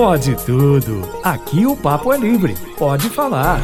Pode tudo. Aqui o papo é livre. Pode falar.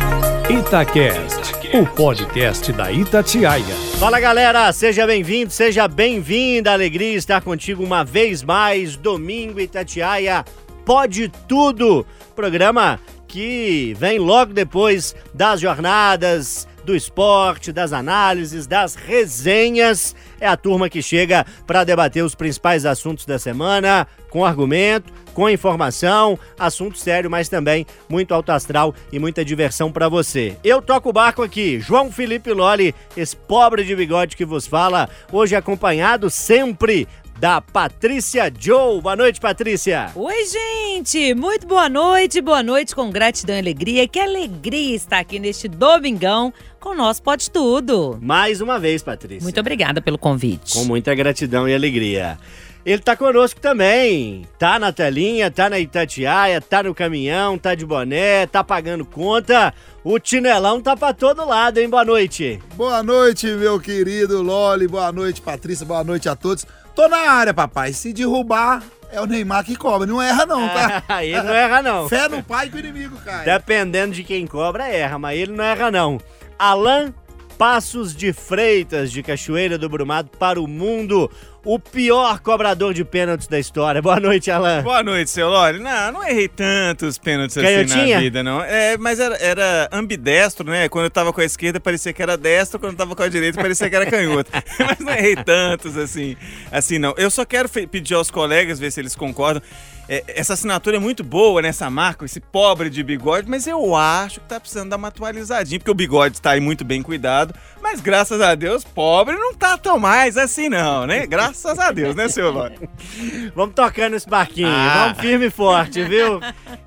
Itacast, o podcast da Itatiaia. Fala galera, seja bem-vindo, seja bem-vinda. Alegria estar contigo uma vez mais. Domingo Itatiaia, pode tudo. Programa que vem logo depois das jornadas do esporte, das análises, das resenhas. É a turma que chega para debater os principais assuntos da semana, com argumento, com informação, assunto sério, mas também muito alto astral e muita diversão para você. Eu toco o barco aqui, João Felipe Loli, esse pobre de bigode que vos fala, hoje acompanhado sempre da Patrícia Joe. Boa noite, Patrícia. Oi, gente. Muito boa noite. Boa noite com gratidão e alegria. Que alegria estar aqui neste domingão com o nosso Pode Tudo. Mais uma vez, Patrícia. Muito obrigada pelo convite. Com muita gratidão e alegria. Ele tá conosco também. Tá na telinha, tá na Itatiaia, tá no caminhão, tá de boné, tá pagando conta. O Tinelão tá pra todo lado, hein? Boa noite. Boa noite, meu querido Loli. Boa noite, Patrícia. Boa noite a todos. Tô na área, papai. Se derrubar, é o Neymar que cobra. Não erra, não, tá? Ah, ele não erra, não. Fé no pai que o inimigo cai. Dependendo de quem cobra, erra, mas ele não erra, não. Alan Passos de Freitas, de Cachoeira do Brumado para o mundo. O pior cobrador de pênaltis da história. Boa noite, Alan. Boa noite, seu Lore. Não, não errei tantos pênaltis assim na vida, não. É, mas era, era ambidestro, né? Quando eu tava com a esquerda parecia que era destro, quando eu tava com a direita parecia que era canhoto. mas não errei tantos assim, assim não. Eu só quero pedir aos colegas, ver se eles concordam. É, essa assinatura é muito boa nessa marca, esse pobre de bigode, mas eu acho que tá precisando dar uma atualizadinha, porque o bigode tá aí muito bem cuidado, mas graças a Deus, pobre não tá tão mais assim não, né? Graças a Deus, né, seu Lore? Vamos tocando esse barquinho. Ah. Vamos firme e forte, viu?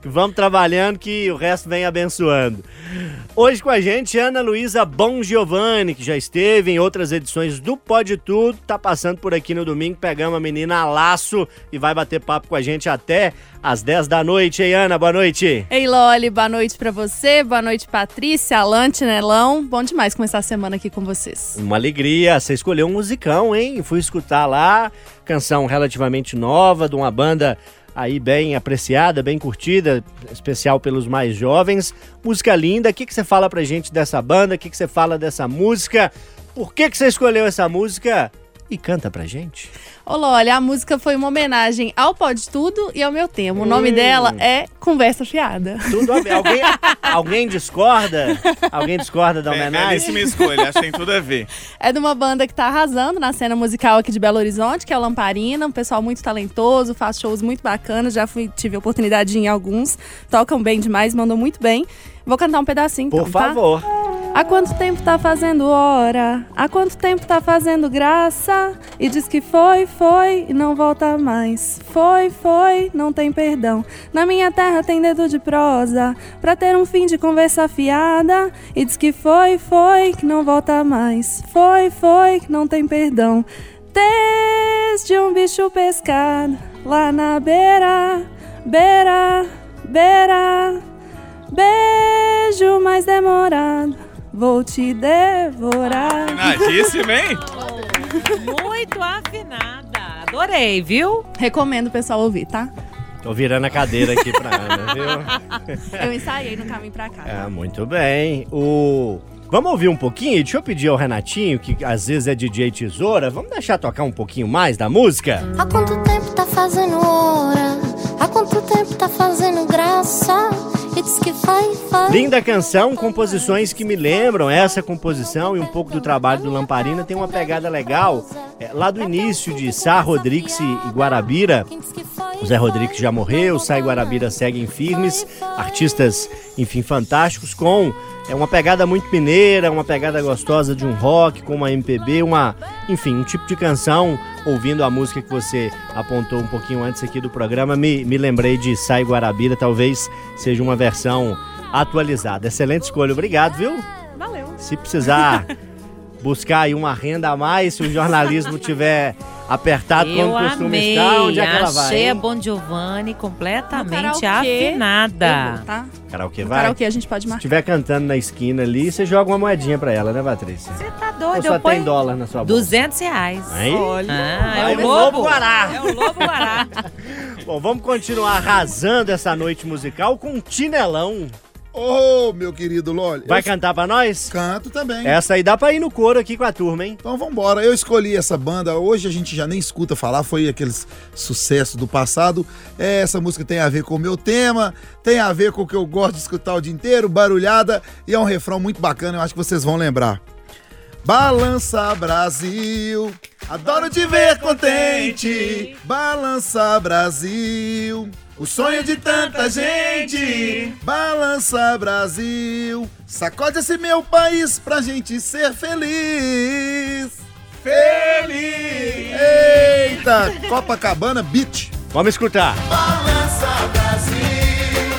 Vamos trabalhando que o resto vem abençoando. Hoje com a gente, Ana Luísa Bom Giovanni, que já esteve em outras edições do Pode Tudo, tá passando por aqui no domingo, pegamos a menina a laço e vai bater papo com a gente até às 10 da noite, hein, Ana? Boa noite. Ei, Loli, boa noite pra você, boa noite, Patrícia, Alan, Tinelão. Bom demais começar a semana aqui com vocês. Uma alegria, você escolheu um musicão, hein? Fui escutar lá, canção relativamente nova, de uma banda aí bem apreciada, bem curtida, especial pelos mais jovens. Música linda, o que, que você fala pra gente dessa banda? O que, que você fala dessa música? Por que, que você escolheu essa música? E canta pra gente. Ô, Loli, a música foi uma homenagem ao Pode Tudo e ao meu tema. O nome Hum. dela é Conversa Fiada. Tudo a ver. Alguém, alguém discorda? Alguém discorda da É, homenagem? belíssima escolha, acho que tem tudo a ver. É de uma banda que tá arrasando na cena musical aqui de Belo Horizonte, que é a Lamparina. Um pessoal muito talentoso, faz shows muito bacanas. Já fui, tive a oportunidade de ir em alguns. Tocam bem demais, mandam muito bem. Vou cantar um pedacinho, Por então, tá? favor. Há quanto tempo tá fazendo hora? Há quanto tempo tá fazendo graça? E diz que foi, foi e não volta mais. Foi, foi, não tem perdão. Na minha terra tem dedo de prosa pra ter um fim de conversa fiada. E diz que foi, foi que não volta mais. Foi, foi que não tem perdão. Desde um bicho pescado lá na beira, beira, beira. Beijo mais demorado, vou te devorar. Afinadíssimo, hein? Muito afinada. Adorei, viu? Recomendo o pessoal ouvir, tá? Tô virando a cadeira aqui pra Ana, viu? Eu ensaiei no caminho pra cá. É, muito bem. O... Vamos ouvir um pouquinho? Deixa eu pedir ao Renatinho, que às vezes é DJ Tesoura, vamos deixar tocar um pouquinho mais da música? Há quanto tempo tá fazendo hora? Há quanto tempo tá fazendo graça? Linda canção, composições que me lembram essa composição e um pouco do trabalho do Lamparina. Tem uma pegada legal. É, lá do início de Sá Rodrigues e Guarabira, o Zé Rodrigues já morreu, Sá e Guarabira seguem firmes, artistas, enfim, fantásticos, com é, uma pegada muito mineira, uma pegada gostosa de um rock, com uma MPB, uma, enfim, um tipo de canção. Ouvindo a música que você apontou um pouquinho antes aqui do programa, me, me lembrei de e Guarabira, talvez seja uma versão atualizada. Excelente escolha, obrigado, viu? Valeu. Se precisar buscar aí uma renda a mais, se o jornalismo tiver apertado Eu como costuma amei. estar, onde é que ela vai? Achei a? Bon Giovanni completamente afinada. Eu vou, tá? Karaokê vai? karaokê a gente pode Se marcar. estiver cantando na esquina ali, você joga uma moedinha pra ela, né, Patrícia? Você tá Ou doido? só Eu tem dólar na sua bolsa? 200 reais. Aí? Ah, Vai é o. Lobo Guará. É o lobo guará. Bom, vamos continuar arrasando essa noite musical com um Tinelão. Ô, meu querido Loli. Vai eu cantar pra nós? canto também. Essa aí dá pra ir no coro aqui com a turma, hein? Então vambora, eu escolhi essa banda, hoje a gente já nem escuta falar, foi aqueles sucessos do passado. É, essa música tem a ver com o meu tema, tem a ver com o que eu gosto de escutar o dia inteiro, barulhada, e é um refrão muito bacana, eu acho que vocês vão lembrar. Balança Brasil, adoro te ver contente. Balança Brasil, o sonho de tanta gente. Balança Brasil, sacode esse meu país pra gente ser feliz. Feliz! Eita, Copacabana Beach. Vamos escutar. Balança Brasil,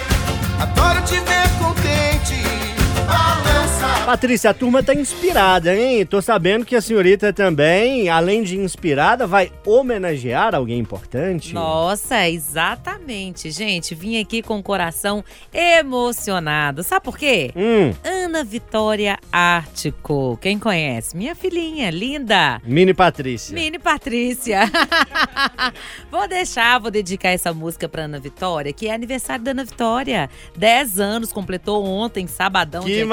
adoro te ver contente. Balança. Patrícia, a turma tá inspirada, hein? Tô sabendo que a senhorita também, além de inspirada, vai homenagear alguém importante. Nossa, exatamente. Gente, vim aqui com o coração emocionado. Sabe por quê? Hum, Ana Vitória Ártico. Quem conhece? Minha filhinha, linda. Mini Patrícia. Mini Patrícia. vou deixar, vou dedicar essa música pra Ana Vitória, que é aniversário da Ana Vitória. 10 anos, completou ontem, sabadão. Que 15.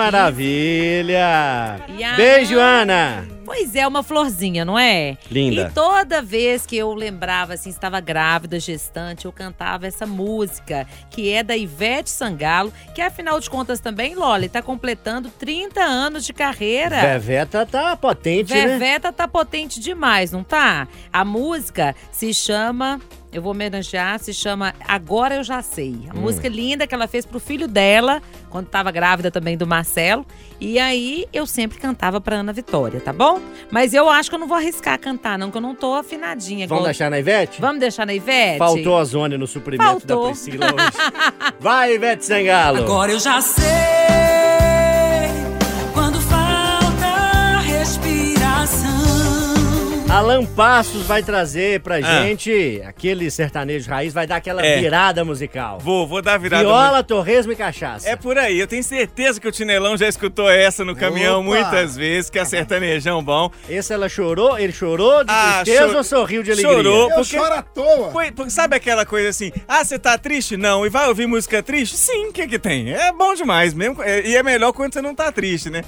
Maravilha! A Beijo, Ana! Pois é, uma florzinha, não é? Linda. E toda vez que eu lembrava, assim, estava grávida, gestante, eu cantava essa música, que é da Ivete Sangalo, que afinal de contas também, Loli, tá completando 30 anos de carreira. Veveta tá potente, né? Veveta tá potente demais, não tá? A música se chama. Eu vou homenagear, se chama Agora Eu Já Sei. Hum. A música linda que ela fez pro filho dela, quando tava grávida também do Marcelo. E aí eu sempre cantava pra Ana Vitória, tá bom? Mas eu acho que eu não vou arriscar cantar, não, que eu não tô afinadinha. Vamos igual- deixar na Ivete? Vamos deixar na Ivete? Faltou ozônio no suprimento Faltou. da Priscila hoje. Vai, Ivete Sangalo! Agora eu já sei Alan Passos vai trazer pra Ah. gente aquele sertanejo raiz, vai dar aquela É. virada musical. Vou, vou dar virada. Viola, torresmo e cachaça. É por aí, eu tenho certeza que o Tinelão já escutou essa no caminhão Opa! muitas vezes, que é sertanejão bom. Esse ela chorou? Ele chorou de Ah, tristeza chor- ou sorriu de alegria? Chorou. Eu porque- choro à toa. Foi- porque sabe aquela coisa assim, ah, você tá triste? Não. E vai ouvir música triste? Sim, o que que tem? É bom demais mesmo. é- e é melhor quando você não tá triste, né?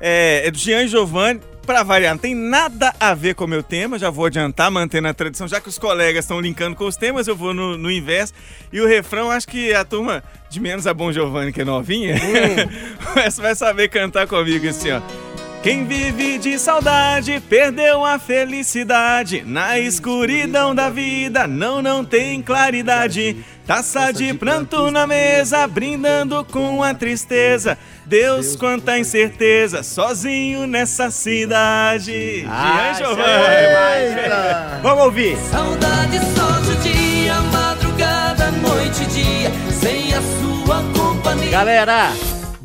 É, é do Jean Giovanni. Pra variar, não tem nada a ver com o meu tema, já vou adiantar, mantendo a tradição, já que os colegas estão linkando com os temas, eu vou no, no inverso. E o refrão, acho que a turma, de menos a Bom Giovanni, que é novinha, essa vai saber cantar comigo assim, ó. Quem vive de saudade perdeu a felicidade. Na escuridão da vida não, não tem claridade. Taça de pranto na mesa, brindando com a tristeza. Deus, quanta incerteza, sozinho nessa cidade. Ah, Jean isso Giovanni. é. Vamos ouvir. Saudade só de dia, madrugada, noite e dia, sem a sua companhia. Galera,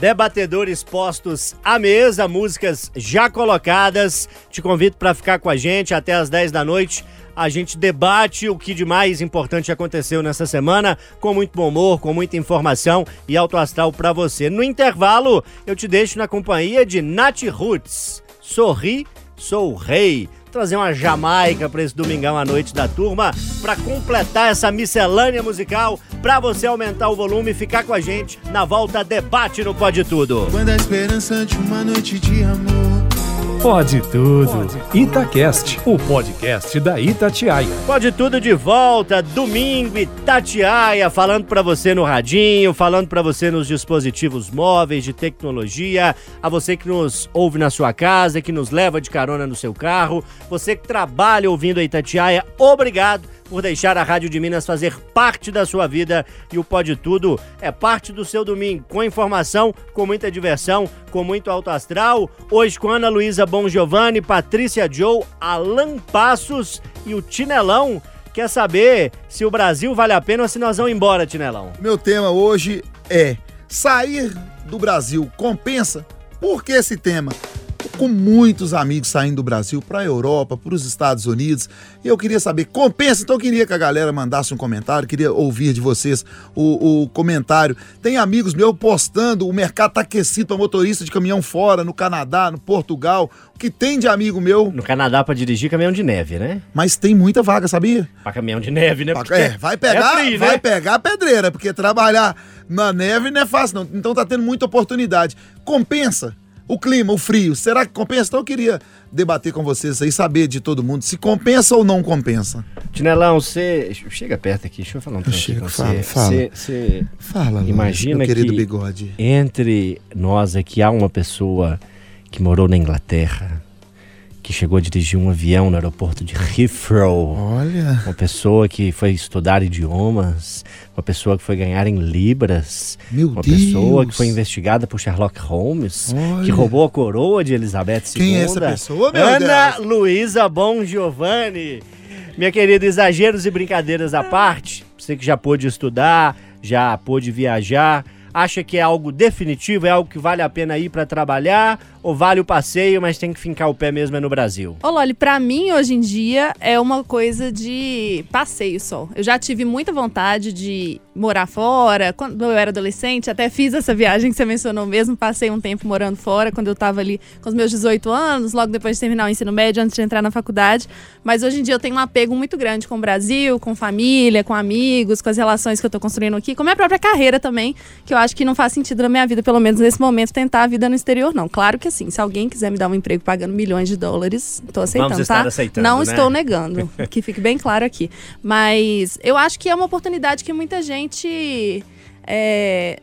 debatedores postos à mesa, músicas já colocadas. Te convido para ficar com a gente até as 10 da noite. A gente debate o que de mais importante aconteceu nessa semana, com muito bom humor, com muita informação e alto astral para você. No intervalo, eu te deixo na companhia de Nath Roots. Sorri, sou rei. Trazer uma Jamaica para esse domingão à noite da turma, para completar essa miscelânea musical, para você aumentar o volume e ficar com a gente na volta debate no Pode Tudo. Quando a esperança de uma noite de amor. Pode tudo. Itacast, o podcast da Itatiaia. Pode tudo de volta, domingo, Itatiaia, falando pra você no radinho, falando pra você nos dispositivos móveis de tecnologia, a você que nos ouve na sua casa, que nos leva de carona no seu carro, você que trabalha ouvindo a Itatiaia, obrigado por deixar a Rádio de Minas fazer parte da sua vida e o Pode Tudo é parte do seu domingo, com informação, com muita diversão, com muito alto astral. Hoje com Ana Luísa Bom Giovanni, Patrícia Joe, Alan Passos e o Tinelão. Quer saber se o Brasil vale a pena ou se nós vamos embora, Tinelão? Meu tema hoje é sair do Brasil compensa? Por que esse tema? Com muitos amigos saindo do Brasil para a Europa, para os Estados Unidos. E eu queria saber, compensa? Então eu queria que a galera mandasse um comentário, queria ouvir de vocês o, o comentário. Tem amigos meus postando, o mercado tá aquecido para motorista de caminhão fora, no Canadá, no Portugal. O que tem de amigo meu? No Canadá pra dirigir caminhão de neve, né? Mas tem muita vaga, sabia? Pra caminhão de neve, né? Porque é, vai pegar, é né? vai pegar a pedreira, porque trabalhar na neve não é fácil não. Então tá tendo muita oportunidade. Compensa o clima, o frio. Será que compensa? Então eu queria debater com vocês aí, saber de todo mundo se compensa ou não compensa. Tinelão, você. Chega perto aqui, deixa eu falar um pouquinho Chega, fala, você. fala. Você- Você Fala, imagina meu querido que bigode. entre nós aqui há uma pessoa que morou na Inglaterra, que chegou a dirigir um avião no aeroporto de Heathrow. Olha. Uma pessoa que foi estudar idiomas, uma pessoa que foi ganhar em libras, Meu uma Deus. pessoa que foi investigada por Sherlock Holmes, Olha. que roubou a coroa de Elizabeth II. Quem é essa pessoa, meu Ana Deus? Luísa Bom Giovanni. Minha querida, exageros e brincadeiras à parte, você que já pôde estudar, já pôde viajar, acha que é algo definitivo, é algo que vale a pena ir para trabalhar, ou vale o passeio, mas tem que fincar o pé mesmo é no Brasil? Ô, Loli, pra mim, hoje em dia, é uma coisa de passeio só. Eu já tive muita vontade de morar fora. Quando eu era adolescente, até fiz essa viagem que você mencionou mesmo. Passei um tempo morando fora, quando eu tava ali com os meus 18 anos, logo depois de terminar o ensino médio, antes de entrar na faculdade. Mas hoje em dia eu tenho um apego muito grande com o Brasil, com família, com amigos, com as relações que eu tô construindo aqui, com a minha própria carreira também, que eu acho que não faz sentido na minha vida, pelo menos nesse momento, tentar a vida no exterior, não. Claro que assim, se alguém quiser me dar um emprego pagando milhões de dólares, tô aceitando, Vamos tá? aceitando, não né? estou negando, que fique bem claro aqui. Mas eu acho que é uma oportunidade que muita gente é,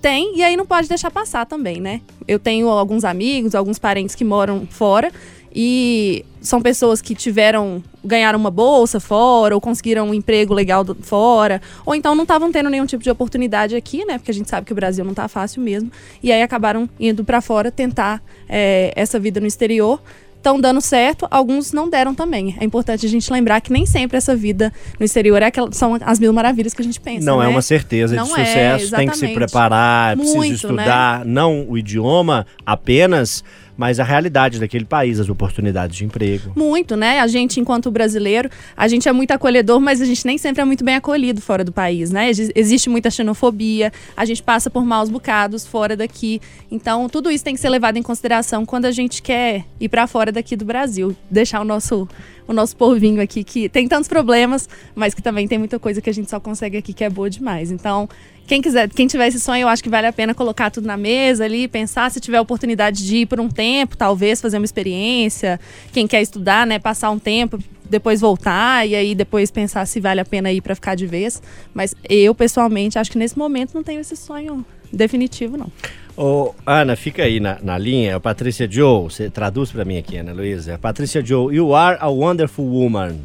tem e aí não pode deixar passar também, né? Eu tenho alguns amigos, alguns parentes que moram fora e são pessoas que tiveram ganharam uma bolsa fora ou conseguiram um emprego legal do- fora ou então não estavam tendo nenhum tipo de oportunidade aqui, né? Porque a gente sabe que o Brasil não tá fácil mesmo e aí acabaram indo para fora tentar é, essa vida no exterior. Estão dando certo, alguns não deram também. É importante a gente lembrar que nem sempre essa vida no exterior é aquela, são as mil maravilhas que a gente pensa. Não é né? uma certeza Não de é, sucesso, tem que se preparar, é Muito, né? estudar, não o idioma apenas, mas a realidade daquele país, as oportunidades de emprego. Muito, né? A gente, enquanto brasileiro, a gente é muito acolhedor, mas a gente nem sempre é muito bem acolhido fora do país, né? Exi- Existe muita xenofobia, a gente passa por maus bocados fora daqui. Então, tudo isso tem que ser levado em consideração quando a gente quer ir para fora daqui do Brasil, deixar o nosso o nosso povinho aqui que tem tantos problemas, mas que também tem muita coisa que a gente só consegue aqui que é boa demais. Então, quem quiser, quem tiver esse sonho, eu acho que vale a pena colocar tudo na mesa ali, pensar se tiver a oportunidade de ir por um tempo, talvez fazer uma experiência. Quem quer estudar, né, passar um tempo, depois voltar e aí depois pensar se vale a pena ir para ficar de vez. Mas eu pessoalmente acho que nesse momento não tenho esse sonho definitivo não. Ô, Ana, fica aí na, na linha. A Patrícia Joe, você traduz pra mim aqui, Ana Luísa. Patrícia Joe, you are a wonderful woman.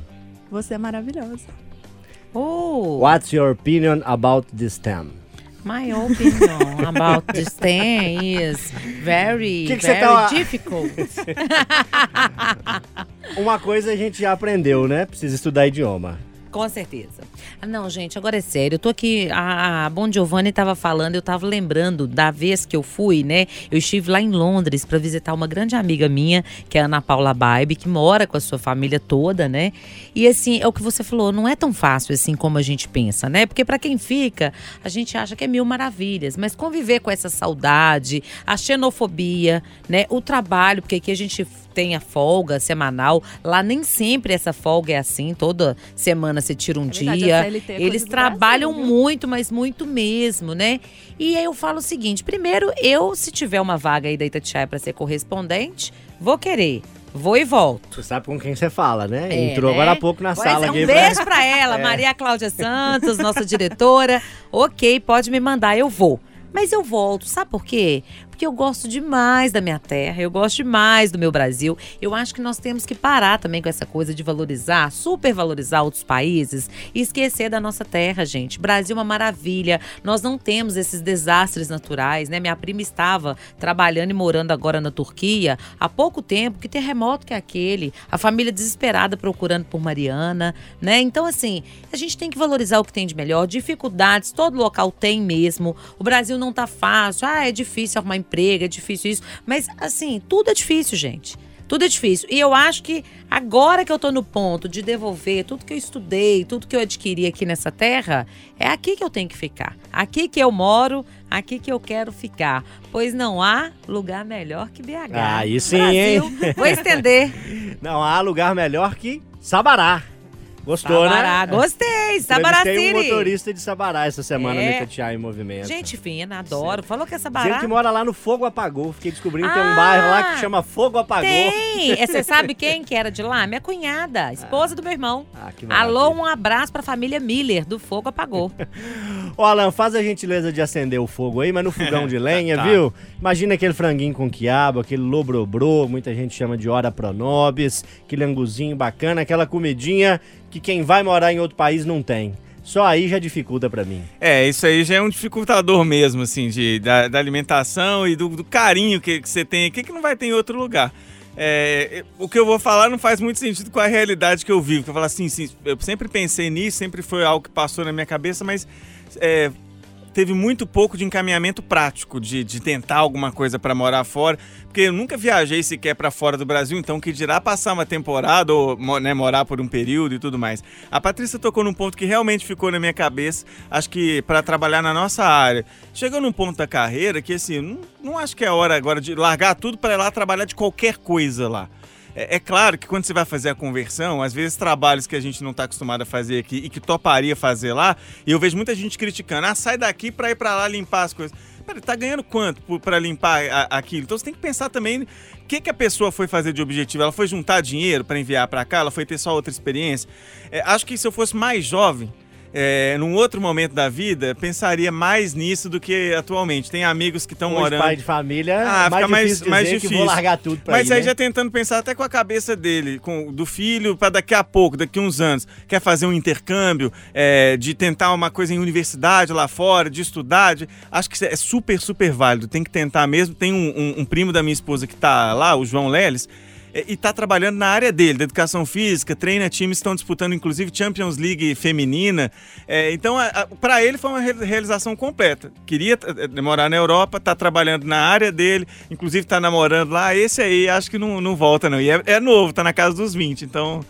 Você é maravilhosa. Oh, What's your opinion about this theme? my opinion about this thing is very, Que que very tá- difficult. Uma coisa a gente já aprendeu, né? Precisa estudar idioma. Com certeza. Ah, Não, gente, agora é sério. Eu tô aqui. A, a Bon Giovanni tava falando, eu tava lembrando da vez que eu fui, né? Eu estive lá em Londres para visitar uma grande amiga minha, que é a Ana Paula Baibe, que mora com a sua família toda, né? E assim, é o que você falou, não é tão fácil assim como a gente pensa, né? Porque para quem fica, a gente acha que é mil maravilhas, mas conviver com essa saudade, a xenofobia, né? O trabalho, porque aqui a gente tem a folga semanal, lá nem sempre essa folga é assim, toda semana você tira um verdade, a dia. É Eles trabalham Brasil, viu? muito, mas muito mesmo, né? E aí eu falo o seguinte: primeiro, eu, se tiver uma vaga aí da Itatiaia para ser correspondente, vou querer. Vou e volto. Você sabe com quem você fala, né? É, Entrou né? agora há pouco na Pois sala é, aqui. Um pra- beijo pra ela, É. Maria Cláudia Santos, nossa diretora. Ok, pode me mandar, eu vou. Mas eu volto, sabe por quê? Porque eu gosto demais da minha terra, eu gosto demais do meu Brasil. Eu acho que nós temos que parar também com essa coisa de valorizar, supervalorizar outros países e esquecer da nossa terra, gente. Brasil é uma maravilha. Nós não temos esses desastres naturais, né? Minha prima estava trabalhando e morando agora na Turquia há pouco tempo. Que terremoto que é aquele? A família desesperada procurando por Mariana, né? Então, assim, a gente tem que valorizar o que tem de melhor. Dificuldades, todo local tem mesmo. O Brasil não tá fácil. Ah, é difícil arrumar emprego emprego, é difícil isso. Mas, assim, tudo é difícil, gente. Tudo é difícil. E eu acho que agora que eu tô no ponto de devolver tudo que eu estudei, tudo que eu adquiri aqui nessa terra, é aqui que eu tenho que ficar. Aqui que eu moro, aqui que eu quero ficar. Pois não há lugar melhor que BH. Aí sim, Brasil, hein? Vou estender. Não há lugar melhor que Sabará. Gostou, Sabará, né? gostei. Sabará Tem um motorista de Sabará essa semana É. no Itatiaia em Movimento. Gente fina, adoro. Falou que é Dizendo Sabará. que mora lá no Fogo Apagou. Fiquei descobrindo que tem um Ah, bairro lá que chama Fogo Apagou. Tem! É, Você sabe quem que era de lá? Minha cunhada, esposa do meu irmão. Ah, que maravilha. Alô, um abraço pra família Miller, do Fogo Apagou. Ô, Alan, faz a gentileza de acender o fogo aí, mas no fogão de lenha, Tá. viu? Imagina aquele franguinho com quiabo, aquele lobrobrô, muita gente chama de hora pronobis, aquele anguzinho bacana, aquela comidinha que quem vai morar em outro país não tem. Só aí já dificulta pra mim. É, isso aí já é um dificultador mesmo, assim, de, da, da alimentação e do, do carinho que, que você tem aqui, que não vai ter em outro lugar. É, o que eu vou falar não faz muito sentido com a realidade que eu vivo. Que eu falo assim, sim, eu sempre pensei nisso, sempre foi algo que passou na minha cabeça, mas é, teve muito pouco de encaminhamento prático, de, de tentar alguma coisa para morar fora, porque eu nunca viajei sequer para fora do Brasil, então que dirá passar uma temporada ou né, morar por um período e tudo mais. A Patrícia tocou num ponto que realmente ficou na minha cabeça, acho que para trabalhar na nossa área. Chegou num ponto da carreira que assim, não, não acho que é hora agora de largar tudo para ir lá trabalhar de qualquer coisa lá. É, é claro que quando você vai fazer a conversão, às vezes trabalhos que a gente não está acostumado a fazer aqui e que toparia fazer lá, e eu vejo muita gente criticando, ah, sai daqui para ir para lá limpar as coisas. Peraí, tá ganhando quanto para limpar a- aquilo? Então você tem que pensar também o que, que a pessoa foi fazer de objetivo. Ela foi juntar dinheiro para enviar para cá? Ela foi ter só outra experiência? É, acho que se eu fosse mais jovem, é, num outro momento da vida, pensaria mais nisso do que atualmente. Tem amigos que estão morando. pai de família, Ah, mais fica mais, difícil mais difícil. vou largar tudo pra Mas ir, aí né? já tentando pensar até com a cabeça dele, com, do filho, para daqui a pouco, daqui uns anos, quer fazer um intercâmbio, é, de tentar uma coisa em universidade lá fora, de estudar. de- acho que é super, super válido. Tem que tentar mesmo. Tem um, um- um primo da minha esposa que tá lá, o João Leles. É, E tá trabalhando na área dele, da educação física, treina times que estão disputando, inclusive, Champions League feminina. É, então, para ele foi uma re- realização completa. Queria eh, morar na Europa, tá trabalhando na área dele, inclusive tá namorando lá. Esse aí acho que não, não volta, não. E é, é novo, tá na casa dos 20. Então,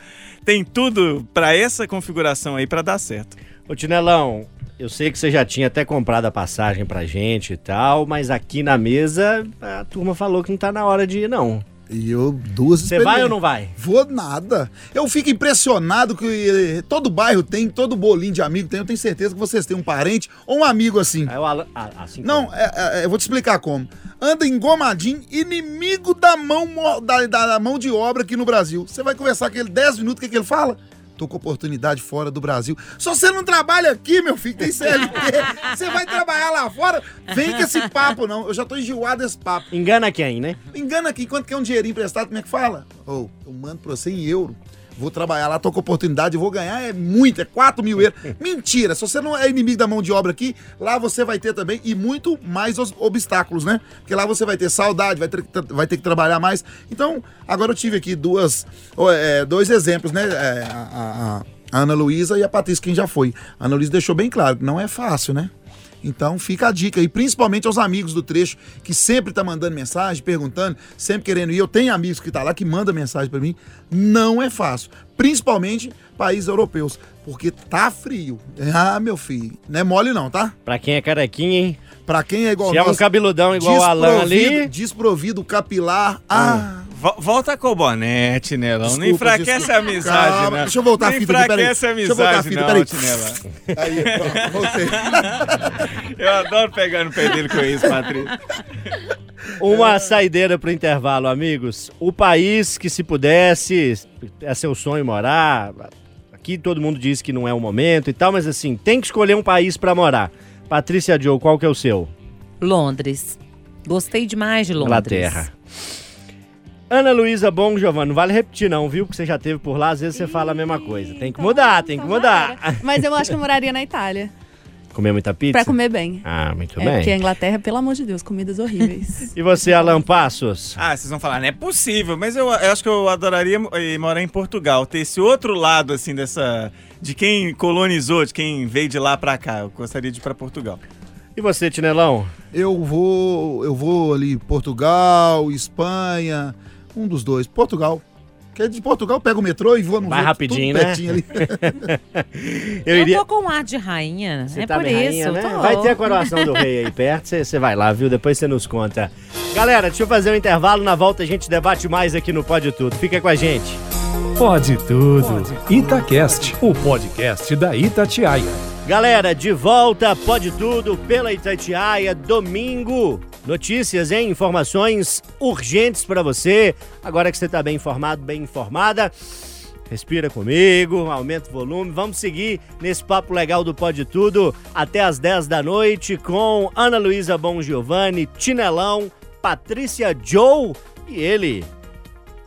tem tudo para essa configuração aí para dar certo. Ô, Tinelão, eu sei que você já tinha até comprado a passagem pra gente e tal, mas aqui na mesa a turma falou que não tá na hora de ir, não. E eu, duas Você vai ou não vai? Vou nada. Eu fico impressionado que eh, todo bairro tem, todo bolinho de amigo tem. Eu tenho certeza que vocês têm um parente ou um amigo assim. Aí o Alan, ah, assim Não, como? é- é- eu vou te explicar como. Anda engomadinho, inimigo da mão, da, da- da mão de obra aqui no Brasil. Você vai conversar com ele 10 minutos, o que, que ele fala? Tô com oportunidade fora do Brasil. Se você não trabalha aqui, meu filho, tem CLT, você vai trabalhar lá fora. Vem com esse papo, não. Eu já tô enjoado desse papo. Engana quem, né? Engana aqui, quanto que é um dinheirinho emprestado, como é que fala? Ô, eu mando pra você em euro. Vou trabalhar lá, tô com oportunidade, vou ganhar, é muito, é 4 mil euros. Mentira, se você não é inimigo da mão de obra aqui, lá você vai ter também e muito mais os obstáculos, né? Porque lá você vai ter saudade, vai ter, que- vai ter que trabalhar mais. Então, agora eu tive aqui duas, é, dois exemplos, né? É, a, a- a Ana Luísa e a Patrícia, quem já foi. A Ana Luísa deixou bem claro que não é fácil, né? Então fica a dica aí, principalmente aos amigos do trecho que sempre tá mandando mensagem, perguntando, sempre querendo ir. Eu tenho amigos que tá lá que mandam mensagem para mim. Não é fácil, principalmente países europeus, porque tá frio. Ah, meu filho, não é mole não, tá? Pra quem é carequinha, hein? Pra quem é igual Se é um nós, cabeludão igual o Alan ali... desprovido capilar. Ah, Vo- Volta com o bonete, Nelão. não Desculpa, enfraquece desculpa. a amizade, Calma, né? deixa eu voltar a não fita aqui, peraí. enfraquece a Deixa eu voltar a amizade, fita, não, peraí. Aí, pronto, voltei. Eu adoro pegar no pé dele com isso, Patrícia. Uma saideira pro intervalo, amigos. O país que se pudesse, é seu sonho morar. Aqui todo mundo diz que não é o momento e tal, mas assim, tem que escolher um país pra morar. Patrícia Joe, qual que é o seu? Londres. Gostei demais de Londres. Inglaterra. Ana Luísa Bom Giovanni, não vale repetir não, viu? Porque você já teve por lá, às vezes você fala a mesma coisa. Tem que mudar, tem que Então mudar. já era. Mas eu acho que eu moraria na Itália. Comer muita pizza? Pra comer bem. Ah, muito É, bem. porque a Inglaterra, pelo amor de Deus, comidas horríveis. E você, Alan Passos? Ah, vocês vão falar, não é possível, mas eu, eu acho que eu adoraria eh, morar em Portugal, ter esse outro lado, assim, dessa. de quem colonizou, de quem veio de lá pra cá. Eu gostaria de ir pra Portugal. E você, Tinelão? Eu vou, eu vou ali Portugal, Espanha, um dos dois. Portugal. Que de Portugal pega o metrô e voa no Mais rapidinho, né? ali. Eu Eu, iria. tô com um ar de rainha. Você é tá por bem isso. rainha, né? tô. Vai ter a coroação do rei aí perto, você vai lá, viu? Depois você nos conta. Galera, deixa eu fazer um intervalo, na volta a gente debate mais aqui no Pode Tudo. Fica com a gente. Pode tudo. Itacast, o podcast da Itatiaia. Galera, de volta, Pode Tudo pela Itatiaia, domingo. Notícias, hein? Informações urgentes pra você. Agora que você tá bem informado, bem informada. Respira comigo, aumenta o volume. Vamos seguir nesse papo legal do Pode Tudo até as 10 da noite com Ana Luísa Bom Giovanni, Tinelão, Patrícia Joe e ele,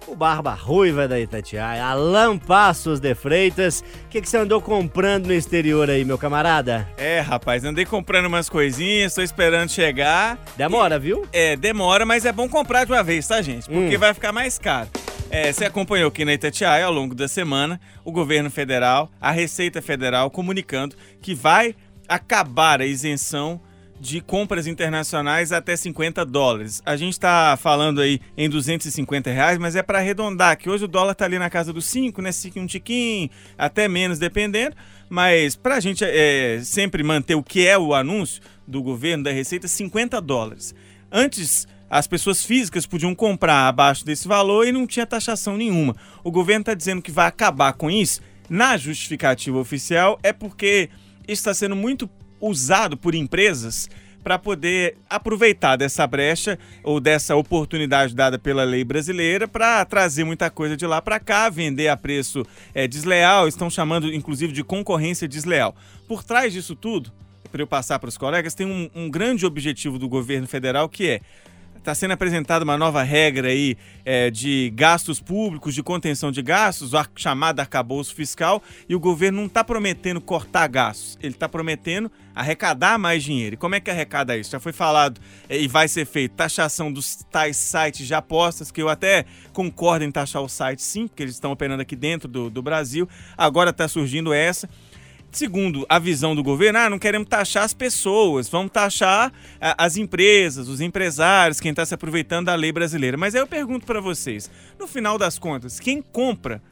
o Barba Ruiva da Itatiaia, Alan Passos de Freitas. O que, que você andou comprando no exterior aí, meu camarada? É, rapaz, andei comprando umas coisinhas, tô esperando chegar. Demora, viu? É, demora, mas é bom comprar de uma vez, tá, gente? Porque Hum. vai ficar mais caro. É, você acompanhou aqui na Itatiaia ao longo da semana o governo federal, a Receita Federal, comunicando que vai acabar a isenção de compras internacionais até 50 dólares. A gente está falando aí em 250 reais, mas é para arredondar, que hoje o dólar tá ali na casa dos 5, né? 5 um tiquinho, até menos dependendo. Mas para a gente é, sempre manter o que é o anúncio do governo da Receita, 50 dólares. Antes, as pessoas físicas podiam comprar abaixo desse valor e não tinha taxação nenhuma. O governo está dizendo que vai acabar com isso. Na justificativa oficial é porque está sendo muito usado por empresas para poder aproveitar dessa brecha ou dessa oportunidade dada pela lei brasileira para trazer muita coisa de lá para cá, vender a preço é, desleal, estão chamando inclusive de concorrência desleal. Por trás disso tudo, para eu passar para os colegas, tem um, um grande objetivo do governo federal que é Está sendo apresentada uma nova regra aí é, de gastos públicos, de contenção de gastos, a chamada arcabouço fiscal, e o governo não está prometendo cortar gastos, ele está prometendo arrecadar mais dinheiro. E como é que arrecada isso? Já foi falado é, e vai ser feito taxação dos tais sites de apostas, que eu até concordo em taxar o site sim, porque eles estão operando aqui dentro do, do Brasil. Agora está surgindo essa. Segundo a visão do governo, ah, não queremos taxar as pessoas, vamos taxar as empresas, os empresários, quem está se aproveitando da lei brasileira. Mas aí eu pergunto para vocês, no final das contas, quem compra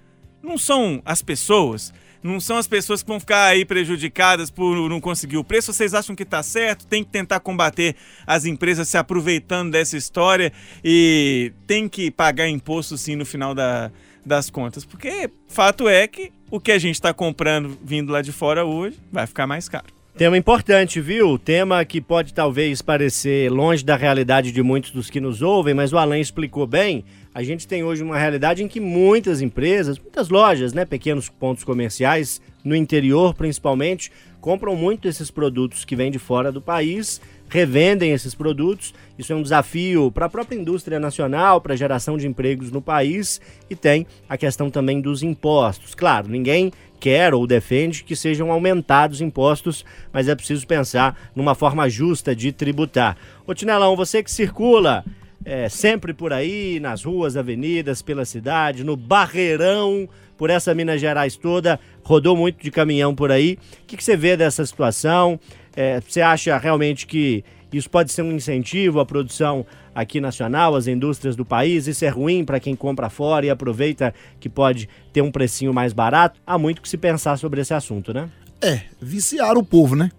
não são as pessoas? Não são as pessoas que vão ficar aí prejudicadas por não conseguir o preço? Vocês acham que está certo? Tem que tentar combater as empresas se aproveitando dessa história e tem que pagar imposto sim no final da, das contas? Porque fato é que o que a gente está comprando vindo lá de fora hoje vai ficar mais caro. Tema importante, viu? Tema que pode talvez parecer longe da realidade de muitos dos que nos ouvem, mas o Alan explicou bem. A gente tem hoje uma realidade em que muitas empresas, muitas lojas, né, pequenos pontos comerciais, no interior principalmente, compram muito esses produtos que vêm de fora do país, revendem esses produtos. Isso é um desafio para a própria indústria nacional, para a geração de empregos no país e tem a questão também dos impostos. Claro, ninguém quer ou defende que sejam aumentados impostos, mas é preciso pensar numa forma justa de tributar. Ô Tinelão, você que circula é, sempre por aí, nas ruas, avenidas, pela cidade, no Barreirão, por essa Minas Gerais toda, rodou muito de caminhão por aí. O que, que você vê dessa situação? É, você acha realmente que isso pode ser um incentivo à produção aqui nacional, às indústrias do país? Isso é ruim para quem compra fora e aproveita que pode ter um precinho mais barato? Há muito que se pensar sobre esse assunto, né? É, viciaram o povo, né?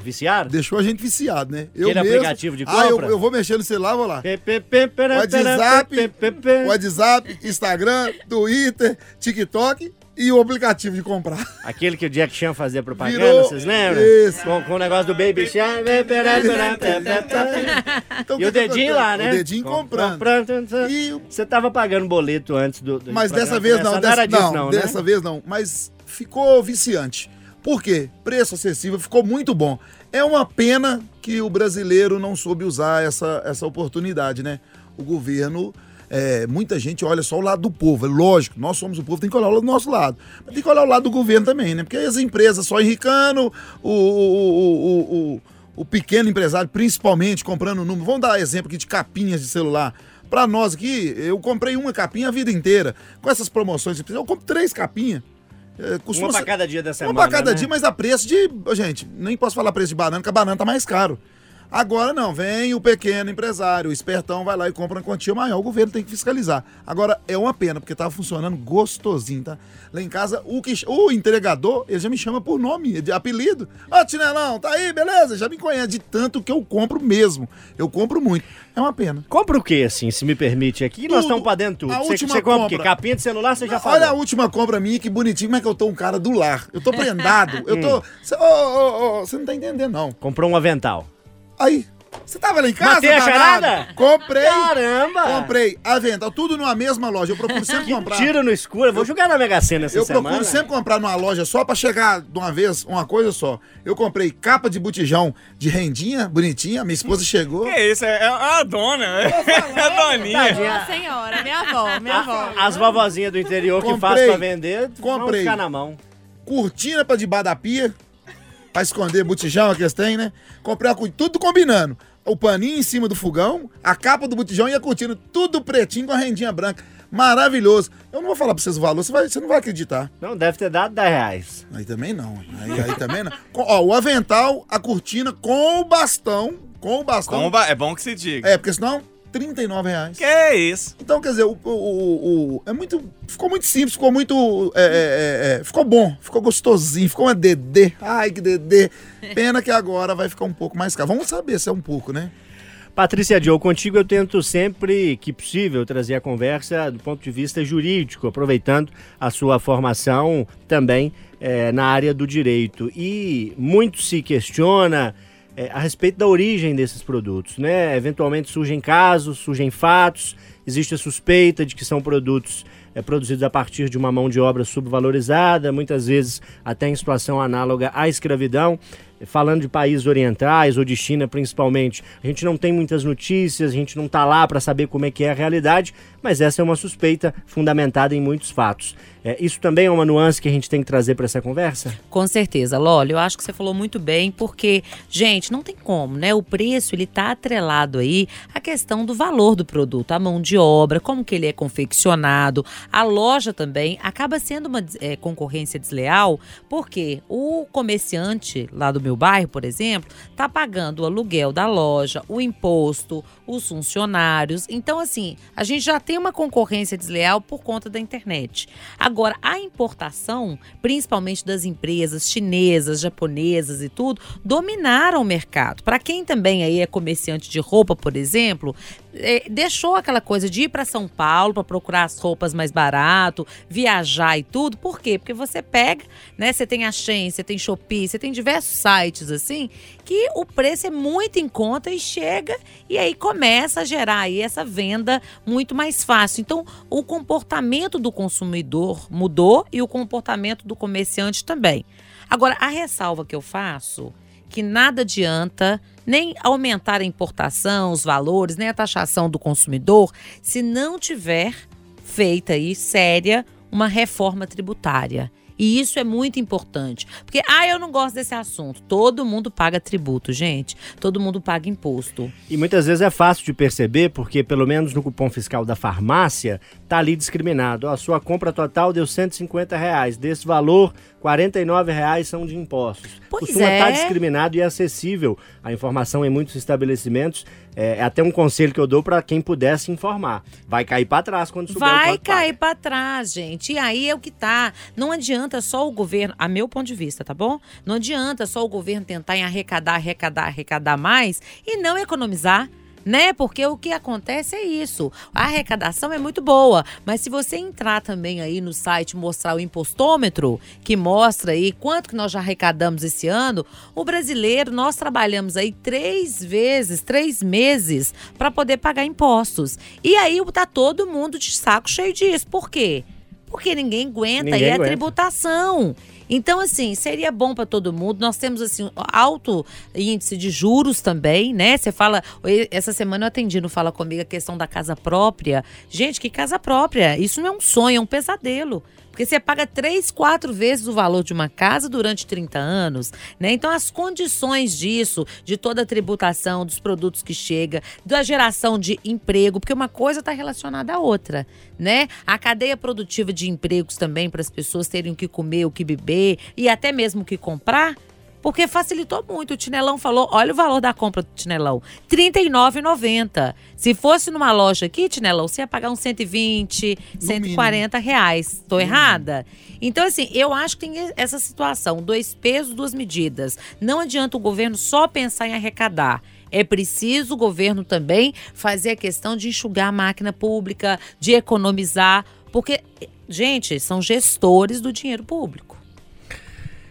Viciar? Deixou a gente viciado, né? Eu Aquele mesmo- aplicativo de Ah, eu, compra? eu vou mexer no celular, vou lá. WhatsApp, WhatsApp, Instagram, Twitter, TikTok e o aplicativo de comprar. Aquele que o Jack Chan fazia propaganda, Virou- vocês lembram? Isso. Com, com o negócio do Baby Shark. Então, E o que dedinho lá, né? O dedinho comprando. E Você tava pagando boleto antes do. do Mas dessa vez não, dessa, disso, não, não, né? dessa vez não. Mas ficou viciante. Por quê? Preço acessível, ficou muito bom. É uma pena que o brasileiro não soube usar essa, essa oportunidade, né? O governo, é, muita gente olha só o lado do povo. É lógico, nós somos o povo, tem que olhar o nosso lado. Mas tem que olhar o lado do governo também, né? Porque as empresas só enricando, o, o, o, o, o pequeno empresário, principalmente, comprando número. Vamos dar exemplo aqui de capinhas de celular. Pra nós aqui, eu comprei uma capinha a vida inteira. Com essas promoções, eu compro três capinhas. É, costuma Uma ser- cada dia da semana. Uma pra cada né? dia, mas a preço de. Gente, nem posso falar preço de banana, porque a banana tá mais caro. Agora não, vem o pequeno empresário, o espertão vai lá e compra uma quantia maior, o governo tem que fiscalizar. Agora, é uma pena, porque tava funcionando gostosinho, tá? Lá em casa, o, que, o entregador, ele já me chama por nome, de apelido. Ó, Tinelão, tá aí, beleza? Já me conhece, de tanto que eu compro mesmo. Eu compro muito. É uma pena. Compra o quê, assim, se me permite? Aqui nós Tudo. estamos pra dentro tudo. A Você, última você compra o quê? compra. Capinha de celular, você já falou. Olha a última compra minha, que bonitinho, como é que eu tô um cara do lar. Eu tô prendado, eu Hum. tô... Cê- ô, ô, ô, Você não tá entendendo, não. Comprou um avental. Aí, você tava lá em casa, Matei a danado? charada? Comprei. Caramba! Comprei avental, tudo numa mesma loja. Eu procuro sempre comprar. Tiro no escuro. Eu vou jogar na Mega Sena essa Eu semana. procuro sempre comprar numa loja só pra chegar de uma vez, uma coisa só. Eu comprei capa de botijão de rendinha, bonitinha. Minha esposa chegou. Que isso? É, é a dona. É a doninha. Tadinha. Minha senhora, minha avó, minha avó. As vovozinhas do interior que Comprei. fazem pra vender, vão Comprei. ficar na mão. cortina pra debaixo da pia, pra esconder botijão que eles têm, né? Comprei tudo combinando. O paninho em cima do fogão, a capa do botijão e a cortina, tudo pretinho com a rendinha branca. Maravilhoso. Eu não vou falar pra vocês o valor, você, vai- você não vai acreditar. Não, deve ter dado 10 reais. Aí também não. Aí, aí também não. Com- ó, o avental, a cortina com o bastão. Com o bastão. Comba, é bom que se diga. É, porque senão, 39 reais. Que é isso? Então, quer dizer, o, o- o- o- é muito. Ficou muito simples, ficou muito. é, é, é, é, ficou bom, ficou gostosinho, ficou uma DD. Ai, que DD. Pena que agora vai ficar um pouco mais caro. Vamos saber se é um pouco, né? Patrícia Joe, contigo eu tento sempre que possível trazer a conversa do ponto de vista jurídico, aproveitando a sua formação também eh, na área do direito. E muito se questiona eh, a respeito da origem desses produtos, né? Eventualmente surgem casos, surgem fatos, existe a suspeita de que são produtos eh, produzidos a partir de uma mão de obra subvalorizada, muitas vezes até em situação análoga à escravidão. Falando de países orientais ou de China principalmente, a gente não tem muitas notícias, a gente não está lá para saber como é que é a realidade, mas essa é uma suspeita fundamentada em muitos fatos. É, isso também é uma nuance que a gente tem que trazer para essa conversa? Com certeza, Loli, eu acho que você falou muito bem, porque, gente, não tem como, né? O preço, ele tá atrelado aí à questão do valor do produto, a mão de obra, como que ele é confeccionado, a loja também acaba sendo uma eh, concorrência desleal, porque o comerciante lá do meu bairro, por exemplo, tá pagando o aluguel da loja, o imposto, os funcionários. Então, assim, a gente já tem uma concorrência desleal por conta da internet. Agora, a importação, principalmente das empresas chinesas, japonesas e tudo, dominaram o mercado. Para quem também aí é comerciante de roupa, por exemplo, eh, deixou aquela coisa de ir para São Paulo para procurar as roupas mais barato, viajar e tudo. Por quê? Porque você pega, né? Você tem a Shein, você tem Shopee, você tem diversos sites assim, que o preço é muito em conta e chega e aí começa a gerar aí essa venda muito mais fácil. Então, o comportamento do consumidor mudou e o comportamento do comerciante também. Agora, a ressalva que eu faço que nada adianta nem aumentar a importação, os valores, nem a taxação do consumidor, se não tiver feita aí séria uma reforma tributária. E isso é muito importante. Porque, ah, eu não gosto desse assunto. Todo mundo paga tributo, gente. Todo mundo paga imposto. E muitas vezes é fácil de perceber, porque pelo menos no cupom fiscal da farmácia, tá ali discriminado. A sua compra total deu 150 reais. Desse valor, 49 reais são de impostos. Pois Costuma é. estar discriminado e acessível a informação em muitos estabelecimentos. É, é até um conselho que eu dou para quem pudesse informar. Vai cair para trás quando souber o Vai paga. cair pra trás, gente. E aí é o que tá. Não adianta só o governo, a meu ponto de vista, tá bom? Não adianta só o governo tentar em arrecadar, arrecadar, arrecadar mais e não economizar. Né? Porque o que acontece é isso. A arrecadação é muito boa, mas se você entrar também aí no site mostrar o impostômetro, que mostra aí quanto que nós já arrecadamos esse ano, o brasileiro, nós trabalhamos aí três vezes, três meses para poder pagar impostos. E aí tá todo mundo de saco cheio disso. Por quê? Porque ninguém aguenta Ninguém a aguenta. tributação. Então, assim, seria bom para todo mundo. Nós temos, assim, alto índice de juros também, né? Você fala. Essa semana eu atendi no Fala Comigo a questão da casa própria. Gente, que casa própria? Isso não é um sonho, é um pesadelo. Porque você paga três, quatro vezes o valor de uma casa durante 30 anos, né? Então as condições disso, de toda a tributação, dos produtos que chega, da geração de emprego, porque uma coisa está relacionada à outra, né? A cadeia produtiva de empregos também para as pessoas terem o que comer, o que beber e até mesmo o que comprar. Porque facilitou muito. O Tinelão falou: olha o valor da compra do Tinelão: R$ 39,90. Se fosse numa loja aqui, Tinelão, você ia pagar uns 120, 140 reais. Tô errada? Então, assim, eu acho que tem essa situação: dois pesos, duas medidas. Não adianta o governo só pensar em arrecadar. É preciso o governo também fazer a questão de enxugar a máquina pública, de economizar, porque, gente, são gestores do dinheiro público.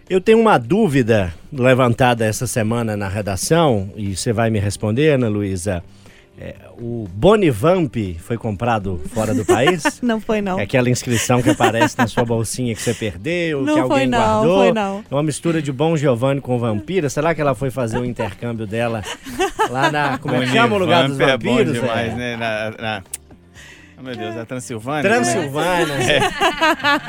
Eu tenho uma dúvida levantada essa semana na redação, e você vai me responder, Ana Luísa. É, o Bonivamp foi comprado fora do país? Não foi, não. É aquela inscrição que aparece na sua bolsinha que você perdeu, Não que foi, alguém não, guardou. foi, não. É uma mistura de Bom Giovanni com Vampira. Será que ela foi fazer o intercâmbio dela lá na. Como é que chama o lugar dos Bonivamp é bom vampiros? demais, é? né? Na, na- Oh, meu Deus, é a Transilvânia? né? Transilvânia.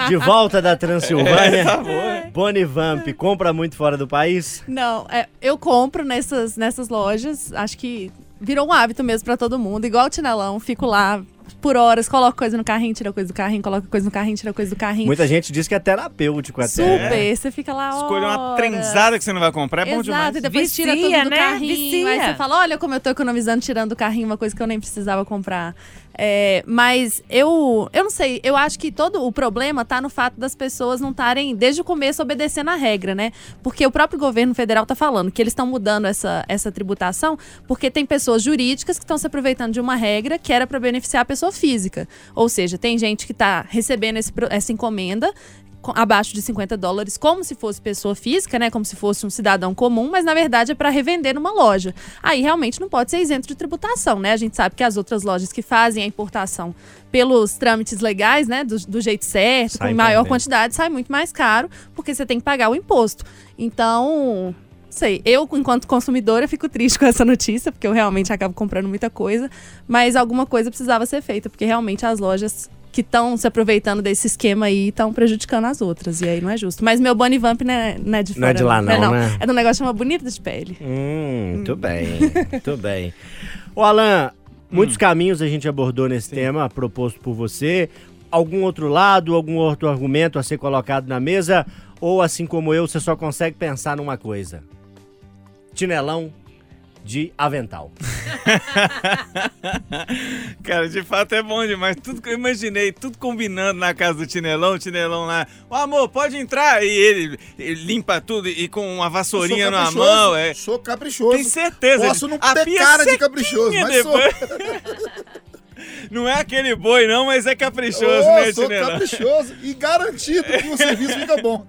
De volta da Transilvânia. É, tá bom. Bonivamp, compra muito fora do país? Não, é, eu compro nessas, nessas lojas, acho que virou um hábito mesmo pra todo mundo, igual o Tinelão, fico lá por horas, coloco coisa no carrinho, tira coisa do carrinho, coloca coisa no carrinho, tira coisa do carrinho. Muita gente diz que é terapêutico até. Super, você fica lá Escolher uma trenzada que você não vai comprar é bom Exato, demais. e depois tira Vicia, tudo do né? carrinho. Vicia. Aí você fala, olha como eu tô economizando tirando do carrinho uma coisa que eu nem precisava comprar. É, mas eu, eu não sei, eu acho que todo o problema tá no fato das pessoas não estarem, desde o começo, obedecendo a regra, né? Porque o próprio governo federal tá falando que eles estão mudando essa, essa tributação porque tem pessoas jurídicas que estão se aproveitando de uma regra que era para beneficiar a pessoa física. Ou seja, tem gente que tá recebendo esse essa encomenda co- abaixo de 50 dólares, como se fosse pessoa física, né? Como se fosse um cidadão comum, mas na verdade é para revender numa loja. Aí realmente não pode ser isento de tributação, né? A gente sabe que as outras lojas que fazem a importação pelos trâmites legais, né? Do, do jeito certo, Sai com maior perdendo. quantidade, sai muito mais caro, porque você tem que pagar o imposto. Então. não Sei, eu, enquanto consumidora, fico triste com essa notícia, porque eu realmente acabo comprando muita coisa, mas alguma coisa precisava ser feita, porque realmente as lojas que estão se aproveitando desse esquema aí estão prejudicando as outras. E aí não é justo. Mas meu Bunny Vamp não é, não é de fora. Não é de lá não, né? É de um negócio que chama Bonita de Pele. Hum, muito bem, muito bem. Ô Alan, muitos caminhos a gente abordou nesse tema proposto por você. Algum outro lado, algum outro argumento a ser colocado na mesa? Ou assim como eu, você só consegue pensar numa coisa? Tinelão de avental. Cara, de fato é bom demais. Tudo que eu imaginei, tudo combinando na casa do Tinelão, o Tinelão lá. Ô amor, pode entrar. E ele, ele limpa tudo e com uma vassourinha Sou na mão. É. Sou caprichoso. Tem certeza. Posso não A ter cara de caprichoso, mas sou. depois. Não é aquele boi, não, mas é caprichoso, Ô, né, sou Tinelão? caprichoso e garantido que o serviço fica bom.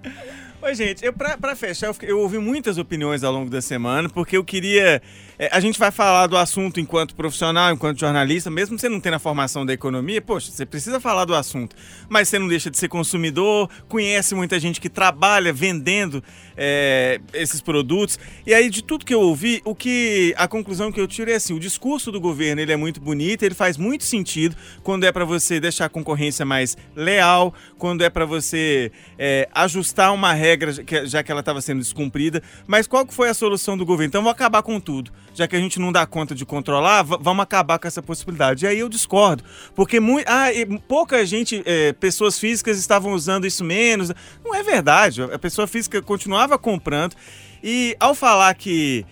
Oi, gente, eu, pra, pra fechar, eu, eu ouvi muitas opiniões ao longo da semana, porque eu queria. é, a gente vai falar do assunto enquanto profissional, enquanto jornalista, mesmo você não tendo a formação da economia, poxa, você precisa falar do assunto. Mas você não deixa de ser consumidor, conhece muita gente que trabalha vendendo é, esses produtos. E aí, de tudo que eu ouvi, o que. A conclusão que eu tiro é assim: o discurso do governo ele é muito bonito, ele faz muito sentido quando é para você deixar a concorrência mais leal, quando é para você é, ajustar uma regra já que, ela estava sendo descumprida. Mas qual que foi a solução do governo? Então vou acabar com tudo. Já que a gente não dá conta de controlar, va- vamos acabar com essa possibilidade. E aí eu discordo. Porque mui- ah, pouca gente, é, pessoas físicas estavam usando isso menos. Não é verdade. A pessoa física continuava comprando. E ao falar que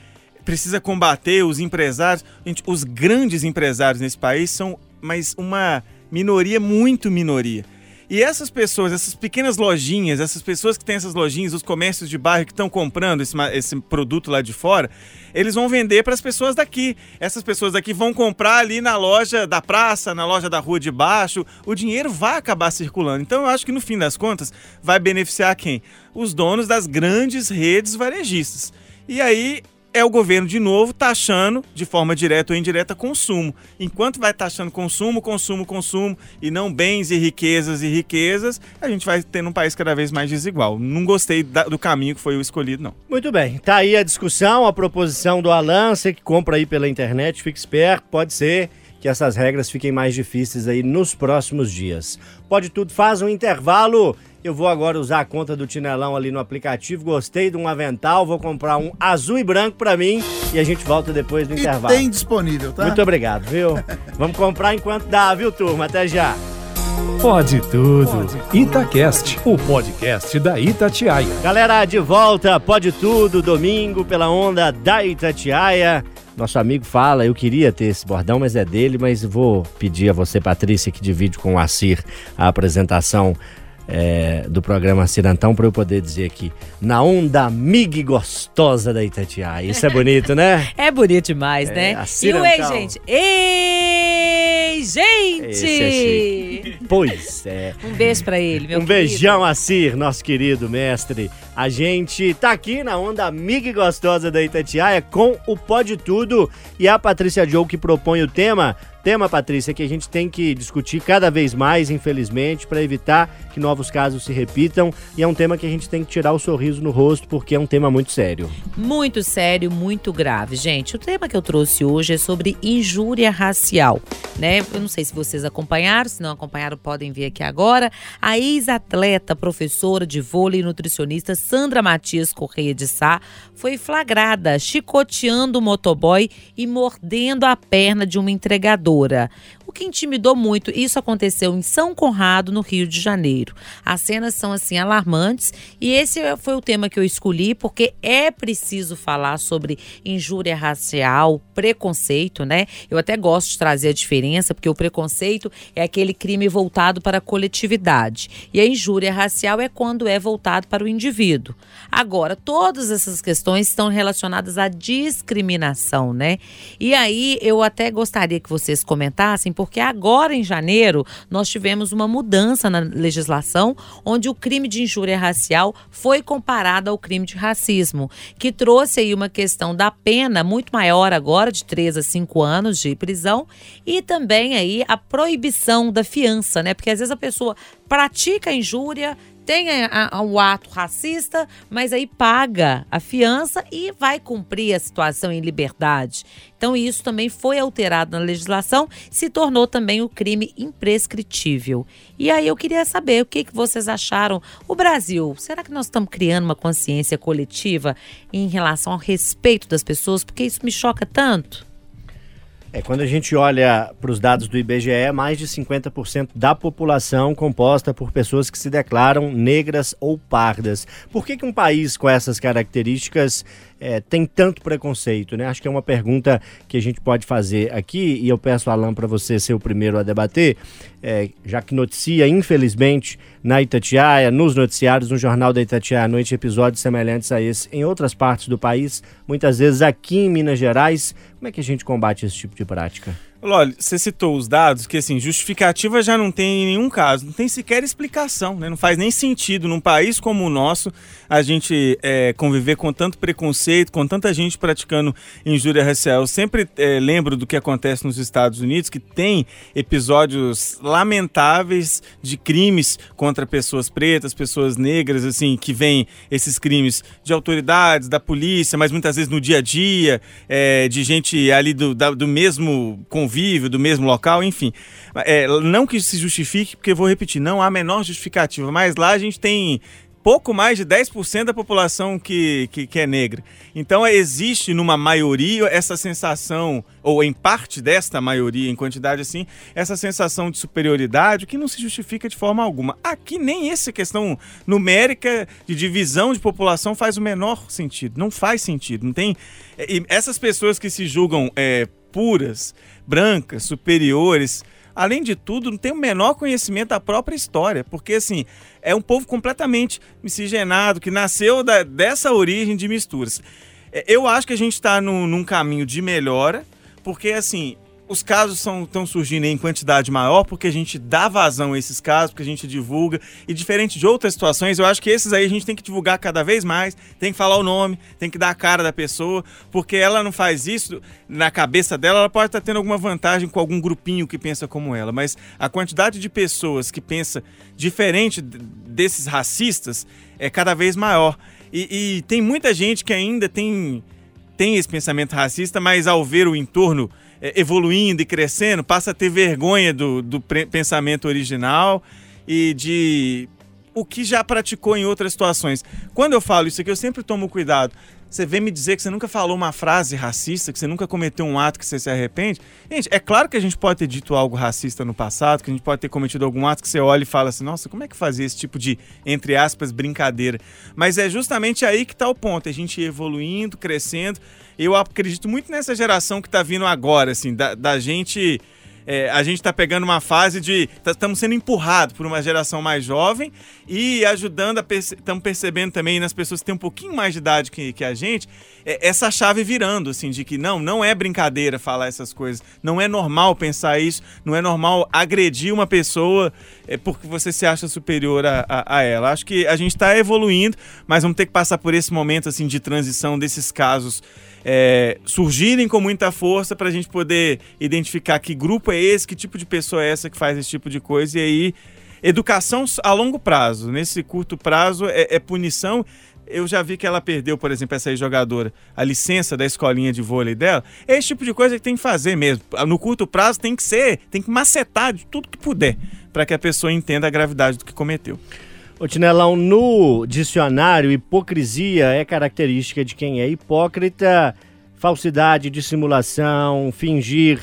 precisa combater os empresários. Gente, os grandes empresários nesse país são, mas uma minoria, muito minoria. E essas pessoas, essas pequenas lojinhas, essas pessoas que têm essas lojinhas, os comércios de bairro que estão comprando esse, esse produto lá de fora, eles vão vender para as pessoas daqui. Essas pessoas daqui vão comprar ali na loja da praça, na loja da rua de baixo. O dinheiro vai acabar circulando. Então eu acho que no fim das contas vai beneficiar quem? Os donos das grandes redes varejistas. E aí é o governo de novo taxando de forma direta ou indireta consumo. Enquanto vai taxando consumo, consumo, consumo e não bens e riquezas e riquezas, a gente vai tendo um país cada vez mais desigual. Não gostei da- do caminho que foi o escolhido, não. Muito bem, tá aí a discussão, a proposição do Alan, você que compra aí pela internet, fique esperto, pode ser que essas regras fiquem mais difíceis aí nos próximos dias. Pode tudo, faz um intervalo. Eu vou agora usar a conta do Tinelão ali no aplicativo. Gostei de um avental, vou comprar um azul e branco pra mim e a gente volta depois do E intervalo. tem disponível, tá? Muito obrigado, viu? Vamos comprar enquanto dá, viu, turma? Até já. Pode tudo. Itacast, o podcast da Itatiaia. Galera, de volta, pode tudo, domingo, pela onda da Itatiaia. Nosso amigo fala, eu queria ter esse bordão, mas é dele, mas vou pedir a você, Patrícia, que divide com o Assir a apresentação é, do programa Cirantão, para eu poder dizer aqui, na onda mig gostosa da Itatiaia. Isso é bonito, né? É bonito demais, É, né? a E o ei, gente? Ei, gente! É. Pois é. Um beijo pra ele, meu um beijão, Assir, nosso querido mestre. A gente tá aqui na onda amiga e gostosa da Itatiaia com o Pode Tudo e a Patrícia Joe que propõe o tema. Tema, Patrícia, que a gente tem que discutir cada vez mais, infelizmente, para evitar que novos casos se repitam. E é um tema que a gente tem que tirar o sorriso no rosto, porque é um tema muito sério. Muito sério, muito grave. Gente, o tema que eu trouxe hoje é sobre injúria racial, né? Eu não sei se vocês acompanharam, se não acompanharam, podem ver aqui agora. A ex-atleta, professora de vôlei e nutricionista Sandra Matias Correia de Sá foi flagrada chicoteando o motoboy e mordendo a perna de uma entregadora. O que intimidou muito, isso aconteceu em São Conrado, no Rio de Janeiro. As cenas são assim alarmantes e esse foi o tema que eu escolhi porque é preciso falar sobre injúria racial, preconceito, né? Eu até gosto de trazer a diferença porque o preconceito é aquele crime voltado para a coletividade e a injúria racial é quando é voltado para o indivíduo. Agora, todas essas questões estão relacionadas à discriminação, né? E aí eu até gostaria que vocês comentassem, porque agora em janeiro nós tivemos uma mudança na legislação onde o crime de injúria racial foi comparado ao crime de racismo, que trouxe aí uma questão da pena muito maior agora, de 3 a 5 anos de prisão, e também aí a proibição da fiança, né? Porque às vezes a pessoa pratica a injúria, tem a- a- o ato racista, mas aí paga a fiança e vai cumprir a situação em liberdade. Então, isso também foi alterado na legislação, se tornou também o crime imprescritível. E aí eu queria saber o que, que vocês acharam. O Brasil, será que nós estamos criando uma consciência coletiva em relação ao respeito das pessoas? Porque isso me choca tanto. É, quando a gente olha para os dados do IBGE, mais de 50% da população composta por pessoas que se declaram negras ou pardas. Por que, que um país com essas características é, tem tanto preconceito? Né? Acho que é uma pergunta que a gente pode fazer aqui e eu peço, Alan, para você ser o primeiro a debater, é, já que noticia, infelizmente, na Itatiaia, nos noticiários, no Jornal da Itatiaia à noite, episódios semelhantes a esse em outras partes do país, muitas vezes aqui em Minas Gerais. Como é que a gente combate esse tipo de prática? Olha, você citou os dados, que assim, justificativa já não tem em nenhum caso, não tem sequer explicação, né? Não faz nem sentido num país como o nosso a gente é, conviver com tanto preconceito, com tanta gente praticando injúria racial. Eu sempre é, lembro do que acontece nos Estados Unidos, que tem episódios lamentáveis de crimes contra pessoas pretas, pessoas negras, assim, que vêm esses crimes de autoridades, da polícia, mas muitas vezes no dia a dia, é, de gente ali do, da- do mesmo convívio, do mesmo local, enfim. É, não que se justifique, porque vou repetir, não há a menor justificativa, mas lá a gente tem pouco mais de 10% da população que, que, que é negra. Então existe numa maioria essa sensação, ou em parte desta maioria, em quantidade assim, essa sensação de superioridade que não se justifica de forma alguma. Aqui nem essa questão numérica de divisão de população faz o menor sentido. Não faz sentido. Não tem. E essas pessoas que se julgam é, puras, brancas, superiores, além de tudo, não tem o menor conhecimento da própria história, porque assim, é um povo completamente miscigenado, que nasceu da- dessa origem de misturas. É, Eu acho que a gente está num caminho de melhora, porque assim, os casos estão surgindo em quantidade maior, porque a gente dá vazão a esses casos, porque a gente divulga, e diferente de outras situações, eu acho que esses aí a gente tem que divulgar cada vez mais, tem que falar o nome, tem que dar a cara da pessoa, porque ela não faz isso na cabeça dela, ela pode estar tendo alguma vantagem com algum grupinho que pensa como ela, mas a quantidade de pessoas que pensa diferente desses racistas é cada vez maior. E, e tem muita gente que ainda tem tem esse pensamento racista, mas ao ver o entorno evoluindo e crescendo, passa a ter vergonha do, do pensamento original e de o que já praticou em outras situações. Quando eu falo isso aqui, eu sempre tomo cuidado. Você vem me dizer que você nunca falou uma frase racista, que você nunca cometeu um ato que você se arrepende. Gente, é claro que a gente pode ter dito algo racista no passado, que a gente pode ter cometido algum ato que você olha e fala assim, nossa, como é que fazia esse tipo de, entre aspas, brincadeira? Mas é justamente aí que está o ponto, a gente evoluindo, crescendo. Eu acredito muito nessa geração que está vindo agora, assim, da, da gente é, a gente está pegando uma fase de. Estamos sendo empurrados por uma geração mais jovem e ajudando. Estamos percebendo também nas pessoas que têm um pouquinho mais de idade que, que a gente, é, essa chave virando, assim, de que não, não é brincadeira falar essas coisas. Não é normal pensar isso, não é normal agredir uma pessoa é, porque você se acha superior a, a, a ela. Acho que a gente está evoluindo, mas vamos ter que passar por esse momento assim de transição desses casos é, surgirem com muita força para a gente poder identificar que grupo é esse, que tipo de pessoa é essa que faz esse tipo de coisa e aí educação a longo prazo. Nesse curto prazo é, é punição. Eu já vi que ela perdeu, por exemplo, essa jogadora, a licença da escolinha de vôlei dela. É esse tipo de coisa que tem que fazer mesmo. No curto prazo tem que ser, tem que macetar de tudo que puder para que a pessoa entenda a gravidade do que cometeu. Ô Tinelão, no dicionário, hipocrisia é característica de quem é hipócrita, falsidade, dissimulação, fingir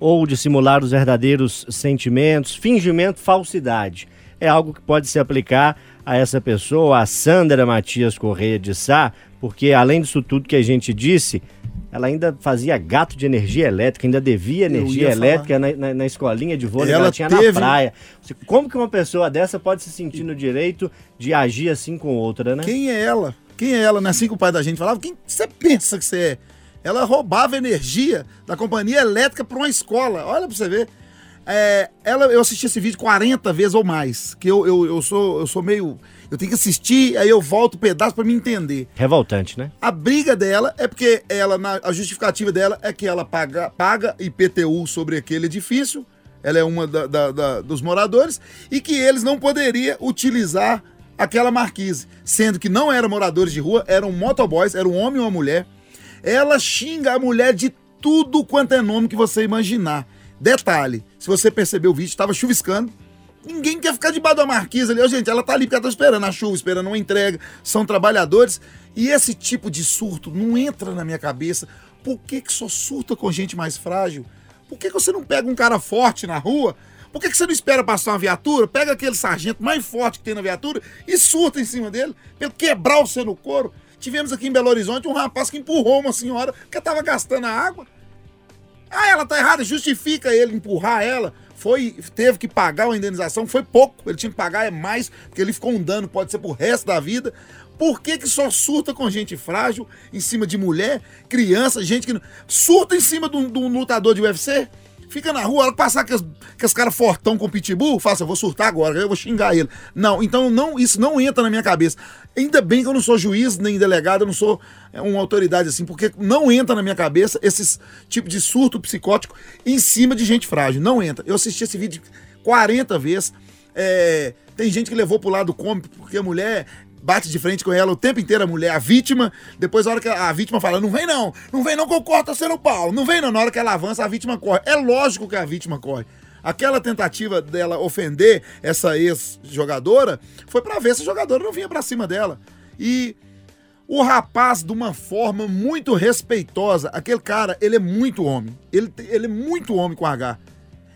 ou dissimular os verdadeiros sentimentos, fingimento, falsidade. É algo que pode se aplicar a essa pessoa, a Sandra Matias Correia de Sá, porque além disso tudo que a gente disse, ela ainda fazia gato de energia elétrica, ainda devia energia ia elétrica na, na- na escolinha de vôlei que Ela ela tinha teve- na praia. Como que uma pessoa dessa pode se sentir no direito de agir assim com outra, né? Quem é ela? Quem é ela? Não é assim que o pai da gente falava? Quem você pensa que você é? Ela roubava energia da companhia elétrica para uma escola. Olha pra você ver. É, ela, eu assisti esse vídeo 40 vezes ou mais. Que eu, eu, eu, sou, eu sou meio. Eu tenho que assistir, aí eu volto um pedaço para me entender. Revoltante, né? A briga dela é porque ela, na- a justificativa dela é que ela paga, paga IPTU sobre aquele edifício, ela é uma da- da- da- dos moradores, e que eles não poderiam utilizar aquela marquise, sendo que não eram moradores de rua, eram motoboys, era um homem e uma mulher. Ela xinga a mulher de tudo quanto é nome que você imaginar. Detalhe, se você percebeu o vídeo, estava chuviscando, Ninguém quer ficar debaixo da marquise ali. Ô, gente, ela tá ali porque ela tá esperando a chuva, esperando uma entrega. São trabalhadores. E esse tipo de surto não entra na minha cabeça. Por que, que só surta com gente mais frágil? Por que, que você não pega um cara forte na rua? Por que, que você não espera passar uma viatura? Pega aquele sargento mais forte que tem na viatura e surta em cima dele, pra ele quebrar você no couro. Tivemos aqui em Belo Horizonte um rapaz que empurrou uma senhora que tava gastando a água. Ah, ela tá errada, justifica ele empurrar ela. Foi, teve que pagar uma indenização, foi pouco. Ele tinha que pagar é mais, porque ele ficou um dano, pode ser pro resto da vida. Por que, que só surta com gente frágil, em cima de mulher, criança, gente que. Surta em cima de um, de um lutador de UFC? Fica na rua, ela passar com os caras fortão com pitbull, faça, eu vou surtar agora, eu vou xingar ele. Não, então não, isso não entra na minha cabeça. Ainda bem que eu não sou juiz nem delegado, eu não sou é, uma autoridade assim, porque não entra na minha cabeça esses tipo de surto psicótico em cima de gente frágil. Não entra. Eu assisti esse vídeo 40 vezes. é, tem gente que levou pro lado cômico, porque a mulher bate de frente com ela o tempo inteiro, a mulher, a vítima. Depois, a hora que a, vítima fala, não vem não, não vem não que eu corto você no pau, não vem não. Na hora que ela avança, a vítima corre. É lógico que a vítima corre. Aquela tentativa dela ofender essa ex-jogadora foi pra ver se a jogadora não vinha pra cima dela. E o rapaz, de uma forma muito respeitosa, aquele cara, ele é muito homem. Ele, ele é muito homem com H.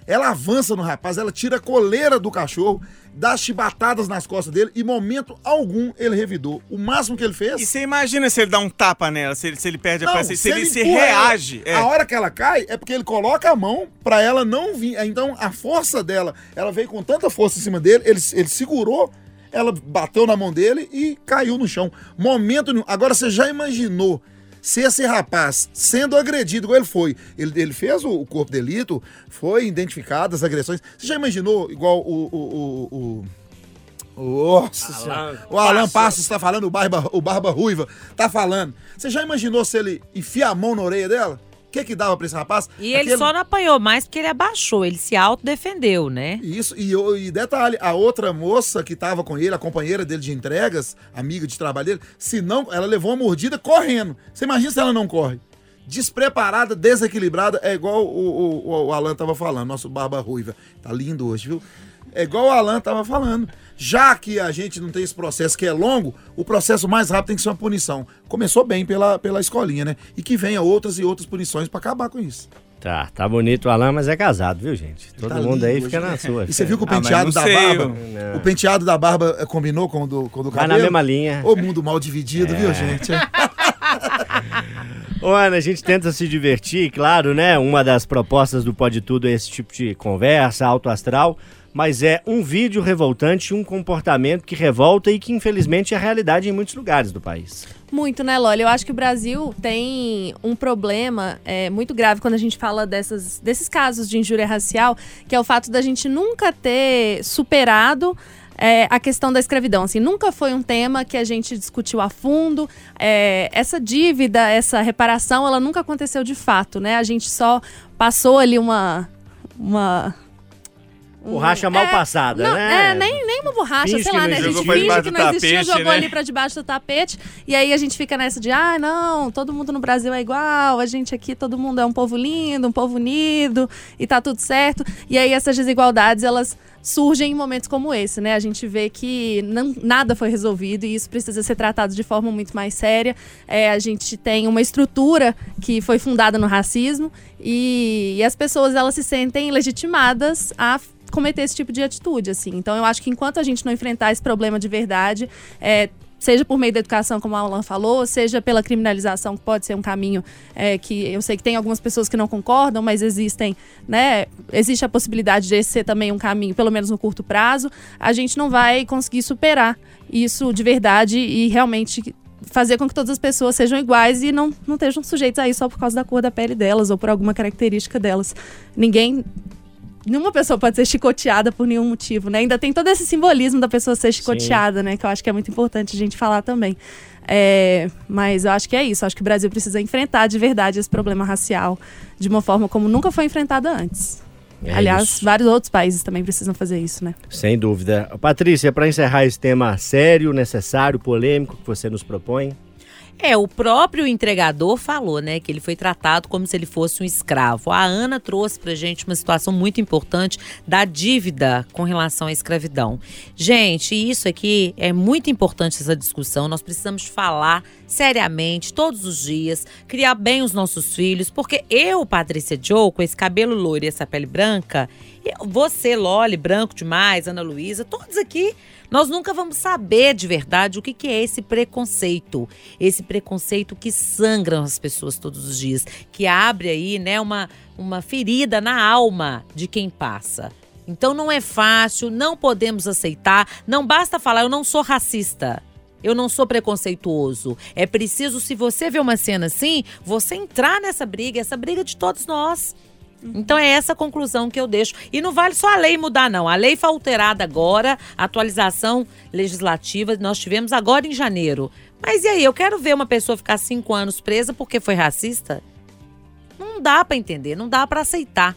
Ela avança no rapaz, ela tira a coleira do cachorro, dá chibatadas nas costas dele e, momento algum, ele revidou. O máximo que ele fez. E você imagina se ele dá um tapa nela, se ele, se ele perde a Não, paciência, se, ele, se empurra reage. é. A hora que ela cai é porque ele coloca a mão pra ela não vir. Então a força dela, ela veio com tanta força em cima dele, ele, ele segurou, ela bateu na mão dele e caiu no chão. Momento nenhum. Agora você já imaginou se esse rapaz, sendo agredido igual ele foi, ele, ele fez o, o corpo de delito, foi identificado as agressões. Você já imaginou igual o. o, o, o nossa senhora. O Alan Passos está falando, o Barba, o Barba Ruiva tá falando. Você já imaginou se ele enfia a mão na orelha dela? Que que dava pra esse rapaz? E ele Aquele- só não apanhou mais porque ele abaixou, ele se autodefendeu, né? Isso, e, e detalhe, a outra moça que tava com ele, a companheira dele de entregas, amiga de trabalho dele, se não, ela levou uma mordida correndo. Você imagina se ela não corre? Despreparada, desequilibrada, é igual o, o, o Alan tava falando, nosso barba ruiva. Tá lindo hoje, viu? É igual o Alan tava falando. Já que a gente não tem esse processo que é longo, o processo mais rápido tem que ser uma punição. Começou bem pela, pela escolinha, né? E que venha outras e outras punições pra acabar com isso. Tá, tá bonito o Alan, mas é casado, viu, gente? Todo Tá mundo aí lindo fica hoje, na né? sua. E você viu que o Ah, penteado não da sei, barba, eu- o penteado da barba eh, combinou com o do, com o do Vai cabelo? na mesma linha. O mundo mal dividido, É. viu, gente? Ô, Ana, a gente tenta se divertir, claro, né? Uma das propostas do Pode Tudo é esse tipo de conversa, alto astral, mas é um vídeo revoltante, um comportamento que revolta e que infelizmente é realidade em muitos lugares do país. Muito, né, Loli? Eu acho que o Brasil tem um problema é, muito grave quando a gente fala dessas, desses casos de injúria racial, que é o fato da gente nunca ter superado é, a questão da escravidão. Assim, nunca foi um tema que a gente discutiu a fundo. É, essa dívida, essa reparação, ela nunca aconteceu de fato, né? A gente só passou ali uma. uma Borracha mal passada, não, né? É, nem, nem uma borracha, Finge sei lá, né? A gente finge que não existiu, tapete, jogou né? ali pra debaixo do tapete. E aí a gente fica nessa de, ah, não, todo mundo no Brasil é igual, a gente aqui, todo mundo é um povo lindo, um povo unido, e tá tudo certo. E aí essas desigualdades, elas surgem em momentos como esse, né? A gente vê que não, nada foi resolvido e isso precisa ser tratado de forma muito mais séria. É, a gente tem uma estrutura que foi fundada no racismo e, e as pessoas elas se sentem legitimadas a cometer esse tipo de atitude, assim. Então eu acho que enquanto a gente não enfrentar esse problema de verdade, é, seja por meio da educação, como a Alan falou, seja pela criminalização, que pode ser um caminho é, que eu sei que tem algumas pessoas que não concordam, mas existem, né? Existe a possibilidade de ser também um caminho, pelo menos no curto prazo, a gente não vai conseguir superar isso de verdade e realmente fazer com que todas as pessoas sejam iguais e não, não estejam sujeitos a isso só por causa da cor da pele delas ou por alguma característica delas. Ninguém Nenhuma pessoa pode ser chicoteada por nenhum motivo, né? Ainda tem todo esse simbolismo da pessoa ser chicoteada, né? Que eu acho que é muito importante a gente falar também. É, mas eu acho que é isso. Eu acho que o Brasil precisa enfrentar de verdade esse problema racial de uma forma como nunca foi enfrentada antes. É Aliás, isso. vários outros países também precisam fazer isso, né? Sem dúvida. Patrícia, para encerrar esse tema sério, necessário, polêmico que você nos propõe. É, o próprio entregador falou, né, que ele foi tratado como se ele fosse um escravo. A Ana trouxe pra gente uma situação muito importante da dívida com relação à escravidão. Gente, isso aqui é muito importante essa discussão. Nós precisamos falar seriamente todos os dias, criar bem os nossos filhos, porque eu, Patrícia Joe, com esse cabelo loiro e essa pele branca, você, Loli, branco demais, Ana Luísa, todos aqui, nós nunca vamos saber de verdade o que, que é esse preconceito. Esse preconceito que sangra as pessoas todos os dias, que abre aí, né, uma, uma ferida na alma de quem passa. Então não é fácil, não podemos aceitar, não basta falar eu não sou racista. Eu não sou preconceituoso. É preciso, se você vê uma cena assim, você entrar nessa briga, essa briga de todos nós. Então é essa conclusão que eu deixo. E não vale só a lei mudar, não. A lei foi alterada agora, atualização legislativa, nós tivemos agora em janeiro. Mas e aí, eu quero ver uma pessoa ficar cinco anos presa porque foi racista? Não dá pra entender, não dá pra aceitar.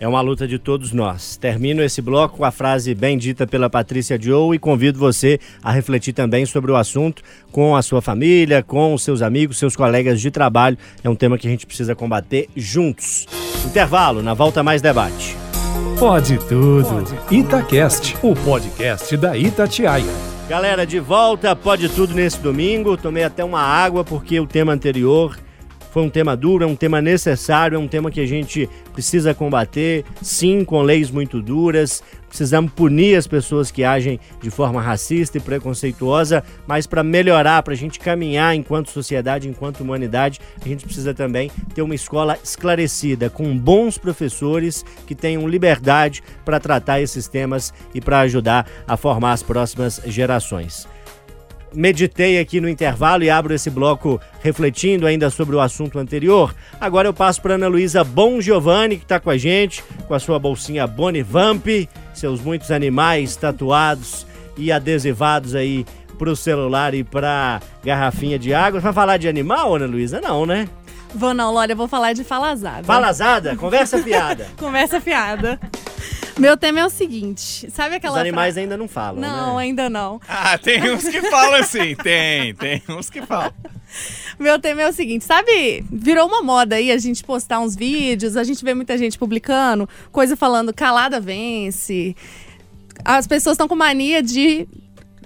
É uma luta de todos nós. Termino esse bloco com a frase bem dita pela Patrícia Joe e convido você a refletir também sobre o assunto com a sua família, com os seus amigos, seus colegas de trabalho. É um tema que a gente precisa combater juntos. Intervalo, na volta mais debate. Pode tudo. Itacast, o podcast da Itatiaia. Galera, de volta, pode tudo nesse domingo. Tomei até uma água porque o tema anterior foi um tema duro, é um tema necessário, é um tema que a gente precisa combater, sim, com leis muito duras. Precisamos punir as pessoas que agem de forma racista e preconceituosa, mas para melhorar, para a gente caminhar enquanto sociedade, enquanto humanidade, a gente precisa também ter uma escola esclarecida, com bons professores que tenham liberdade para tratar esses temas e para ajudar a formar as próximas gerações meditei aqui no intervalo e abro esse bloco refletindo ainda sobre o assunto anterior. Agora eu passo para Ana Luísa Bom Giovanni, que está com a gente, com a sua bolsinha Bonivamp, seus muitos animais tatuados e adesivados aí pro celular e pra garrafinha de água. Vai falar de animal, Ana Luísa? Não, né? Vou não, Lória, eu vou falar de falazada. Falazada? Conversa fiada. Conversa fiada. Meu tema é o seguinte, sabe Os aquela animais fra- ainda não falam, Não, né? ainda não. Ah, tem uns que falam assim. Tem, tem uns que falam. Meu tema é o seguinte, sabe? Virou uma moda aí a gente postar uns vídeos, a gente vê muita gente publicando, coisa falando calada vence. As pessoas estão com mania de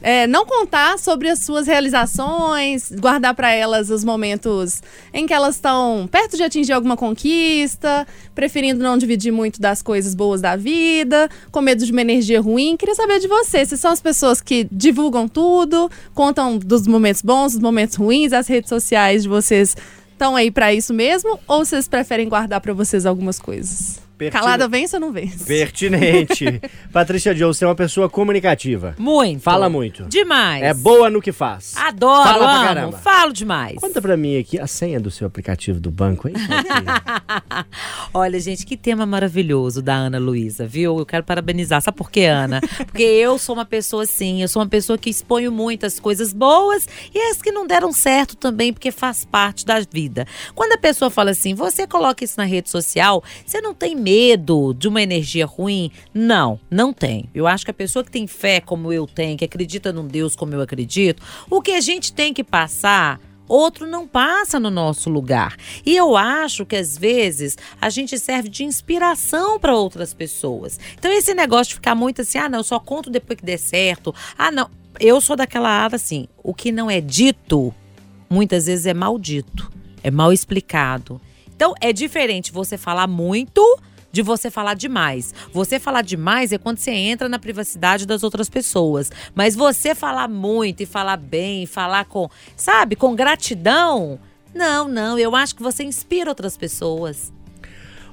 é, não contar sobre as suas realizações, guardar para elas os momentos em que elas estão perto de atingir alguma conquista, preferindo não dividir muito das coisas boas da vida, com medo de uma energia ruim. Queria saber de você, se são as pessoas que divulgam tudo, contam dos momentos bons, dos momentos ruins, as redes sociais de vocês estão aí para isso mesmo, ou vocês preferem guardar para vocês algumas coisas? Pertine- Calada vence ou não vence? Pertinente. Patrícia Joe, você é uma pessoa comunicativa. Muito. Fala muito. Demais. É boa no que faz. Adoro, Fala pra amo. caramba. Falo demais. Conta pra mim aqui a senha do seu aplicativo do banco, hein? Olha, gente, que tema maravilhoso da Ana Luísa, viu? Eu quero parabenizar. Sabe por quê, Ana? Porque eu sou uma pessoa assim, eu sou uma pessoa que exponho muito as coisas boas e as que não deram certo também, porque faz parte da vida. Quando a pessoa fala assim, você coloca isso na rede social, você não tem medo de uma energia ruim? Não, não tem. Eu acho que a pessoa que tem fé como eu tenho, que acredita num Deus como eu acredito, o que a gente tem que passar outro não passa no nosso lugar. E eu acho que às vezes a gente serve de inspiração para outras pessoas. Então esse negócio de ficar muito assim, ah, não, só conto depois que der certo. Ah, não, eu sou daquela área assim, o que não é dito muitas vezes é maldito, é mal explicado. Então é diferente você falar muito de você falar demais. Você falar demais é quando você entra na privacidade das outras pessoas. Mas você falar muito e falar bem, falar com, sabe, com gratidão, não, não, eu acho que você inspira outras pessoas.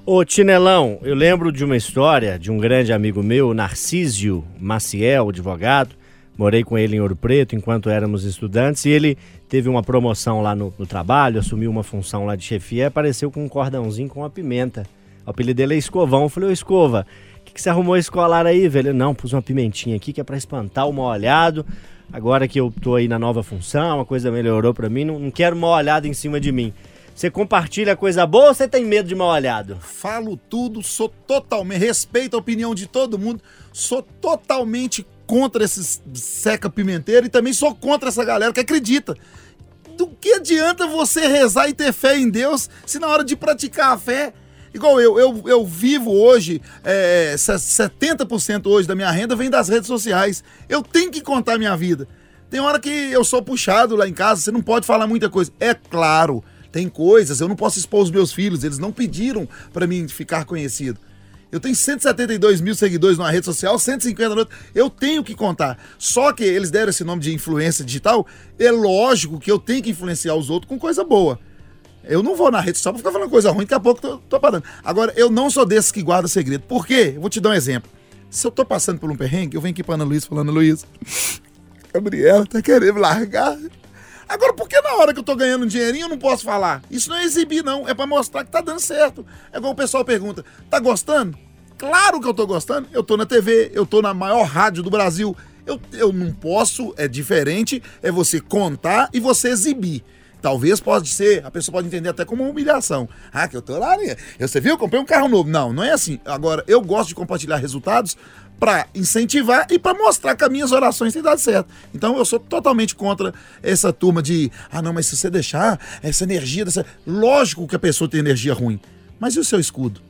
Ô, Tinelão, eu lembro de uma história de um grande amigo meu, Narcísio Maciel, advogado. Morei com ele em Ouro Preto enquanto éramos estudantes e ele teve uma promoção lá no, no trabalho, assumiu uma função lá de chefia e apareceu com um cordãozinho com uma pimenta. O apelido dele é Escovão. Eu falei, ô Escova, o que, que você arrumou esse colar aí, velho? Não, pus uma pimentinha aqui que é pra espantar o mal olhado. Agora que eu tô aí na nova função, a coisa melhorou pra mim, não, não quero mal olhado em cima de mim. Você compartilha coisa boa ou você tem medo de mal olhado? Falo tudo, sou totalmente. Respeito a opinião de todo mundo, sou totalmente contra esses seca pimenteiro e também sou contra essa galera que acredita. Do que adianta você rezar e ter fé em Deus se na hora de praticar a fé. Igual eu, eu, eu vivo hoje, é, se- 70% hoje da minha renda vem das redes sociais. Eu tenho que contar minha vida. Tem hora que eu sou puxado lá em casa, você não pode falar muita coisa. É claro, tem coisas, eu não posso expor os meus filhos, eles não pediram pra mim ficar conhecido. Eu tenho 172 mil seguidores numa rede social, 150 na outra. Eu tenho que contar. Só que eles deram esse nome de influência digital. É lógico que eu tenho que influenciar os outros com coisa boa. Eu não vou na rede social pra ficar falando coisa ruim, daqui a pouco tô, tô parando. Agora, eu não sou desses que guarda segredo. Por quê? Eu vou te dar um exemplo. Se eu tô passando por um perrengue, eu venho aqui pra Ana Luiz falando, Luiz, Gabriela tá querendo largar. Agora, por que na hora que eu tô ganhando um dinheirinho eu não posso falar? Isso não é exibir, não. É pra mostrar que tá dando certo. É igual o pessoal pergunta: tá gostando? Claro que eu tô gostando. Eu tô na TV, eu tô na maior rádio do Brasil. Eu, eu não posso, é diferente, é você contar e você exibir. Talvez pode ser, a pessoa pode entender até como uma humilhação. Ah, que eu tô lá, né? Você viu? Comprei um carro novo. Não, não é assim. Agora, eu gosto de compartilhar resultados para incentivar e para mostrar que as minhas orações têm dado certo. Então eu sou totalmente contra essa turma de, ah não, mas se você deixar essa energia dessa, lógico que a pessoa tem energia ruim. Mas e o seu escudo?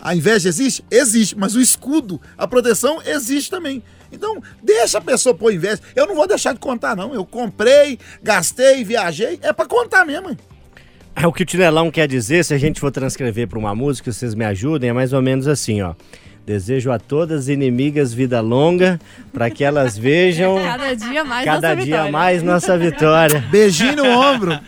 A inveja existe? Existe, mas o escudo, a proteção existe também. Então, deixa a pessoa pôr inveja. Eu não vou deixar de contar, não. Eu comprei, gastei, viajei. É pra contar mesmo. É o que o Tinelão quer dizer, se a gente for transcrever para uma música, vocês me ajudem, é mais ou menos assim, ó. Desejo a todas as inimigas vida longa, para que elas vejam Cada dia mais cada nossa dia vitória. mais nossa vitória. Beijinho no ombro.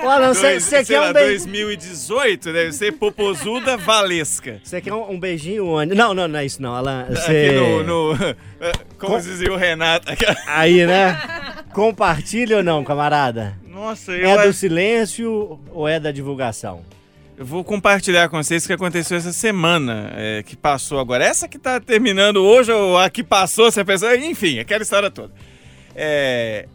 Olha, você, você quer um beijo. 2018 deve ser Popozuda Valesca. Você quer um, um beijinho onde? Não, não, não é isso não, Alan. Aqui Você... no, no- Como dizia o Renato. Aí, né? Compartilha ou não, camarada? Nossa, eu, É do silêncio ou é da divulgação? Eu vou compartilhar com vocês o que aconteceu essa semana é, que passou agora. Essa que tá terminando hoje ou a que passou, se a pessoa. Enfim, aquela história toda. É,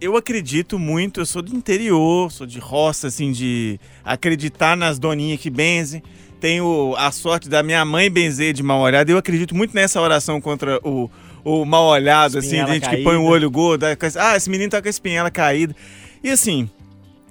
eu acredito muito, eu sou do interior, sou de roça, assim, de acreditar nas doninhas que benzem. Tenho a sorte da minha mãe benzer de mal olhado. Eu acredito muito nessa oração contra o, o mal olhado, assim, Espinhela de gente que põe o caída. olho gordo. Ah, esse menino tá com a espinhela caída. E assim,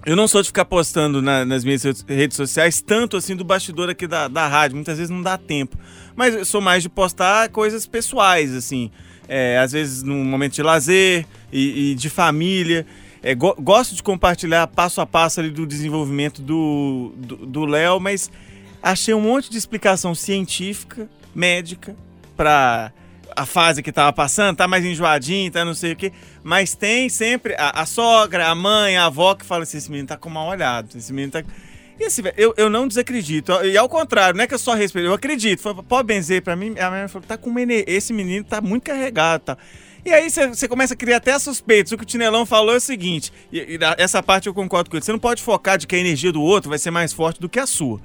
eu não sou de ficar postando na- nas minhas redes- sociais tanto assim do bastidor aqui da, da rádio. Muitas vezes não dá tempo. Mas eu sou mais de postar coisas pessoais, assim. É, às vezes num momento de lazer e, e de família. É, go- gosto de compartilhar passo a passo ali do desenvolvimento do do- do Léo, mas achei um monte de explicação científica, médica, pra a fase que tava passando, tá mais enjoadinho, tá não sei o quê. Mas tem sempre a, a sogra, a mãe, a avó que fala assim: esse menino tá com mal olhado, esse menino tá. E assim, eu, eu não desacredito. E ao contrário, não é que eu só respeito, eu acredito. Falei, Pode benzer pra mim. A minha mãe falou: tá com esse menino tá muito carregado, tá. E aí você começa a criar até suspeitas. O que o Tinelão falou é o seguinte, e, e essa parte eu concordo com ele. Você não pode focar de que a energia do outro vai ser mais forte do que a sua.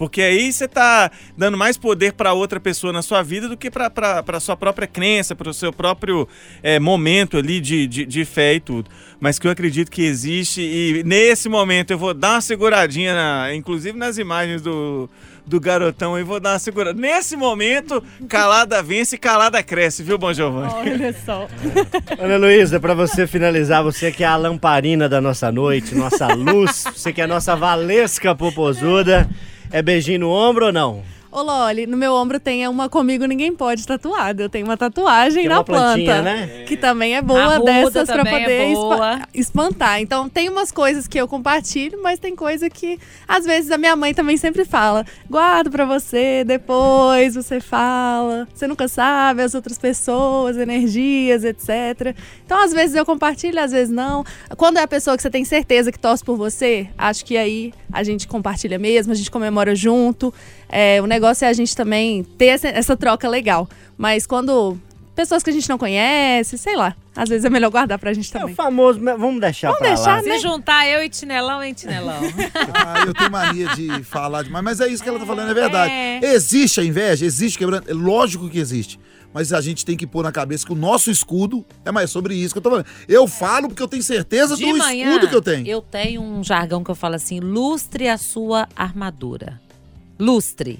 Porque aí você tá dando mais poder para outra pessoa na sua vida do que para a sua própria crença, para o seu próprio é, momento ali de, de, de fé e tudo. Mas que eu acredito que existe e nesse momento eu vou dar uma seguradinha, na- inclusive nas imagens do, do garotão, eu vou dar uma segurada. Nesse momento, calada vence e calada cresce, viu, Bom Giovanni? Olha só. Ana Luísa, pra você finalizar, você que é a lamparina da nossa noite, nossa luz, você que é a nossa Valesca Popozuda, é beijinho no ombro ou não? Ô, Loli, no meu ombro tem uma comigo ninguém pode tatuado. Eu tenho uma tatuagem Que é na uma plantinha, planta. né? Que também é boa Arruda dessas pra também é poder boa. espantar. Então tem umas coisas que eu compartilho, mas tem coisa que às vezes a minha mãe também sempre fala: guardo pra você, depois você fala. Você nunca sabe as outras pessoas, energias, etc. Então às vezes eu compartilho, às vezes não. Quando é a pessoa que você tem certeza que torce por você, acho que aí a gente compartilha mesmo, a gente comemora junto. É, o negócio é a gente também ter essa, essa troca legal. Mas quando pessoas que a gente não conhece, sei lá, às vezes é melhor guardar pra gente É o também. famoso, vamos deixar Vamos pra deixar, lá. né? Se juntar eu e Tinelão, hein, Tinelão? Ah, eu tenho mania de falar demais, mas é isso que ela tá falando, é verdade. É. Existe a inveja, existe quebrando, é lógico que existe. Mas a gente tem que pôr na cabeça que o nosso escudo é mais sobre isso que eu tô falando. Eu falo porque eu tenho certeza De do manhã, escudo que eu tenho. Eu tenho um jargão que eu falo assim: lustre a sua armadura. Lustre.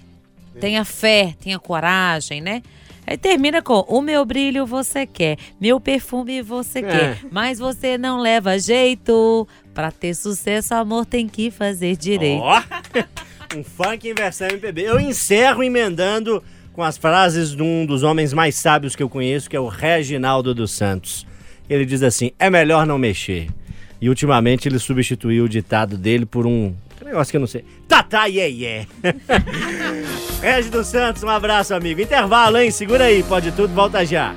Tenha fé, tenha coragem, né? Aí termina com: o meu brilho você quer, meu perfume você quer, mas você não leva jeito. Pra ter sucesso, amor tem que fazer direito. Ó, um funk em versão MPB. Eu encerro emendando com as frases de um dos homens mais sábios que eu conheço, que é o Reginaldo dos Santos. Ele diz assim: é melhor não mexer. E ultimamente ele substituiu o ditado dele por um negócio que eu não sei. Tatá iê iê. Regi dos Santos, um abraço, amigo. Intervalo, hein? Segura aí, pode tudo, volta já.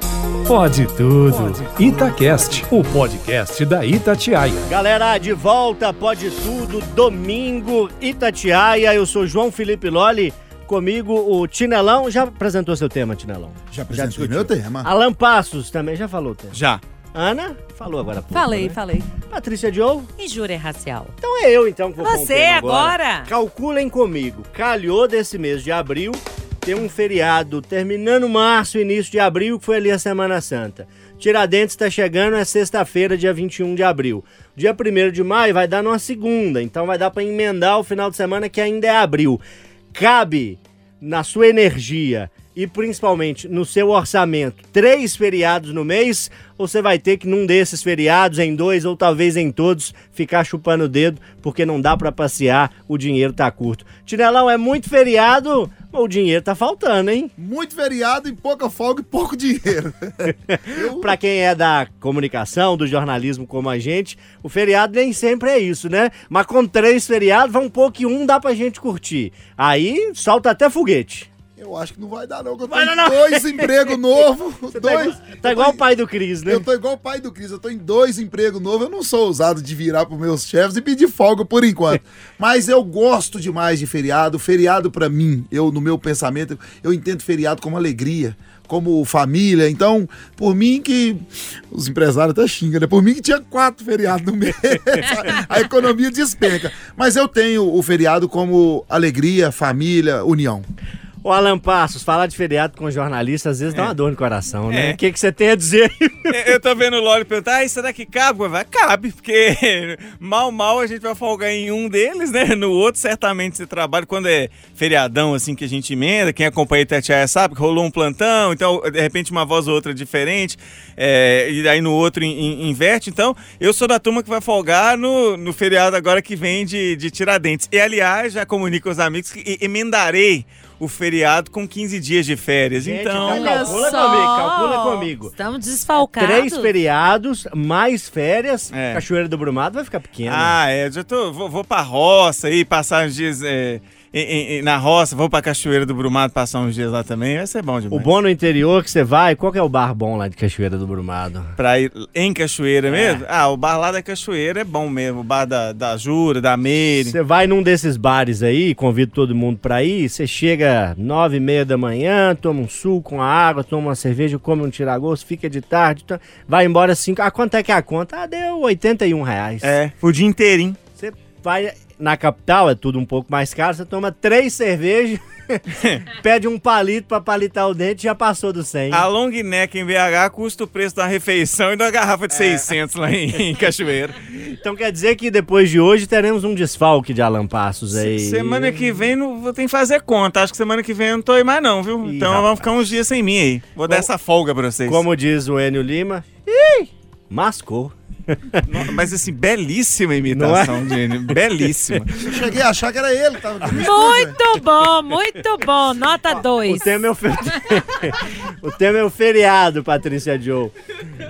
Pode tudo. Itacast, o podcast da Itatiaia. Galera, de volta, pode tudo, domingo, Itatiaia. Eu sou João Felipe Loli. Comigo o Tinelão. Já apresentou seu tema, Tinelão? Já apresentei discutiu. meu tema. Alan Passos também já falou o tema. Já. Ana, falou agora. pouco, Falei, né? falei. Patrícia Diogo. Injúria racial. Então é eu, então, que vou Você tema agora? Calculem comigo. Calhou desse mês de abril ter um feriado terminando março, início de abril, que foi ali a Semana Santa. Tiradentes está chegando, é sexta-feira, dia 21 de abril. Dia 1 de maio vai dar numa segunda, então vai dar para emendar o final de semana que ainda é abril. Cabe na sua energia e principalmente no seu orçamento três feriados no mês, você vai ter que num desses feriados, em dois ou talvez em todos, ficar chupando o dedo porque não dá pra passear, o dinheiro tá curto. Tinelão, é muito feriado, mas o dinheiro tá faltando, hein? Muito feriado e pouca folga e pouco dinheiro. Eu- Pra quem é da comunicação, do jornalismo como a gente, o feriado nem sempre é isso, né? Mas com três feriados, vamos pôr que um dá pra gente curtir. Aí solta até foguete. Eu acho que não vai dar, não. Eu Vai tenho dar, não. dois empregos novos. Tá dois. igual, tá igual o pai do Cris, né? Eu tô igual o pai do Cris, eu tô em dois empregos novos. Eu não sou ousado de virar pros meus chefes e pedir folga por enquanto. Mas eu gosto demais de feriado. Feriado pra mim, eu no meu pensamento, eu entendo feriado como alegria, como família. Então, por mim que os empresários até xingam, né? Por mim que tinha quatro feriados no mês. A economia despenca. Mas eu tenho o feriado como alegria, família, união. Ô, Alan Passos, falar de feriado com jornalista às vezes dá uma dor no coração, né? É. O que, que você tem a dizer? Eu tô vendo o Loli perguntar, ah, será que cabe? Vai, cabe, porque mal, mal a gente vai folgar em um deles, né? No outro, certamente, você trabalha. Quando é feriadão, assim, que a gente emenda, quem acompanha Itatiaia sabe que rolou um plantão, então, de repente, uma voz ou outra diferente, é, e aí no outro in- in- inverte. Então, eu sou da turma que vai folgar no, no feriado agora que vem de, de Tiradentes. E, aliás, já comunico aos amigos que emendarei o feriado com 15 dias de férias. Gente, então, Olha calcula só. comigo, calcula comigo. Estamos desfalcados. Três feriados, mais férias, É. Cachoeira do Brumado vai ficar pequena. Ah, é, já tô, vou, vou pra roça aí, passar uns dias é, em- em- em- na roça, vou pra Cachoeira do Brumado passar uns dias lá também, vai ser bom o demais. bom no interior que você vai, qual que é o bar bom lá de Cachoeira do Brumado? Pra ir em Cachoeira mesmo? Ah, o bar lá da Cachoeira é bom mesmo, o bar da, da Jura, da Meire. Você vai num desses bares aí, convido todo mundo pra ir, você chega nove e meia da manhã, toma um suco, uma água, toma uma cerveja, come um tiragosto, fica de tarde, tá- vai embora cinco. Ah, quanto é que é a conta? Ah, deu 81 reais. É, o dia inteirinho. Vai na capital, é tudo um pouco mais caro, você toma três cervejas, pede um palito pra palitar o dente e já passou do 100. A long neck em BH custa o preço da refeição e da garrafa É. de 600 lá em, em Cachoeira. Então quer dizer que depois de hoje teremos um desfalque de Alan Passos aí. Semana que vem não vou ter que fazer conta. Acho que semana que vem eu não tô aí mais não, viu? Ih, então rapaz. vamos ficar uns dias sem mim aí. Vou dar Como- essa folga pra vocês. Como diz o Enio Lima, ih, mascou. Mas assim, belíssima imitação, Jenny. Belíssima. Eu cheguei a achar que era ele que tava. Muito bom, muito bom. Nota O 2. tema, é o, fe- o tema é o feriado, Patrícia Joe.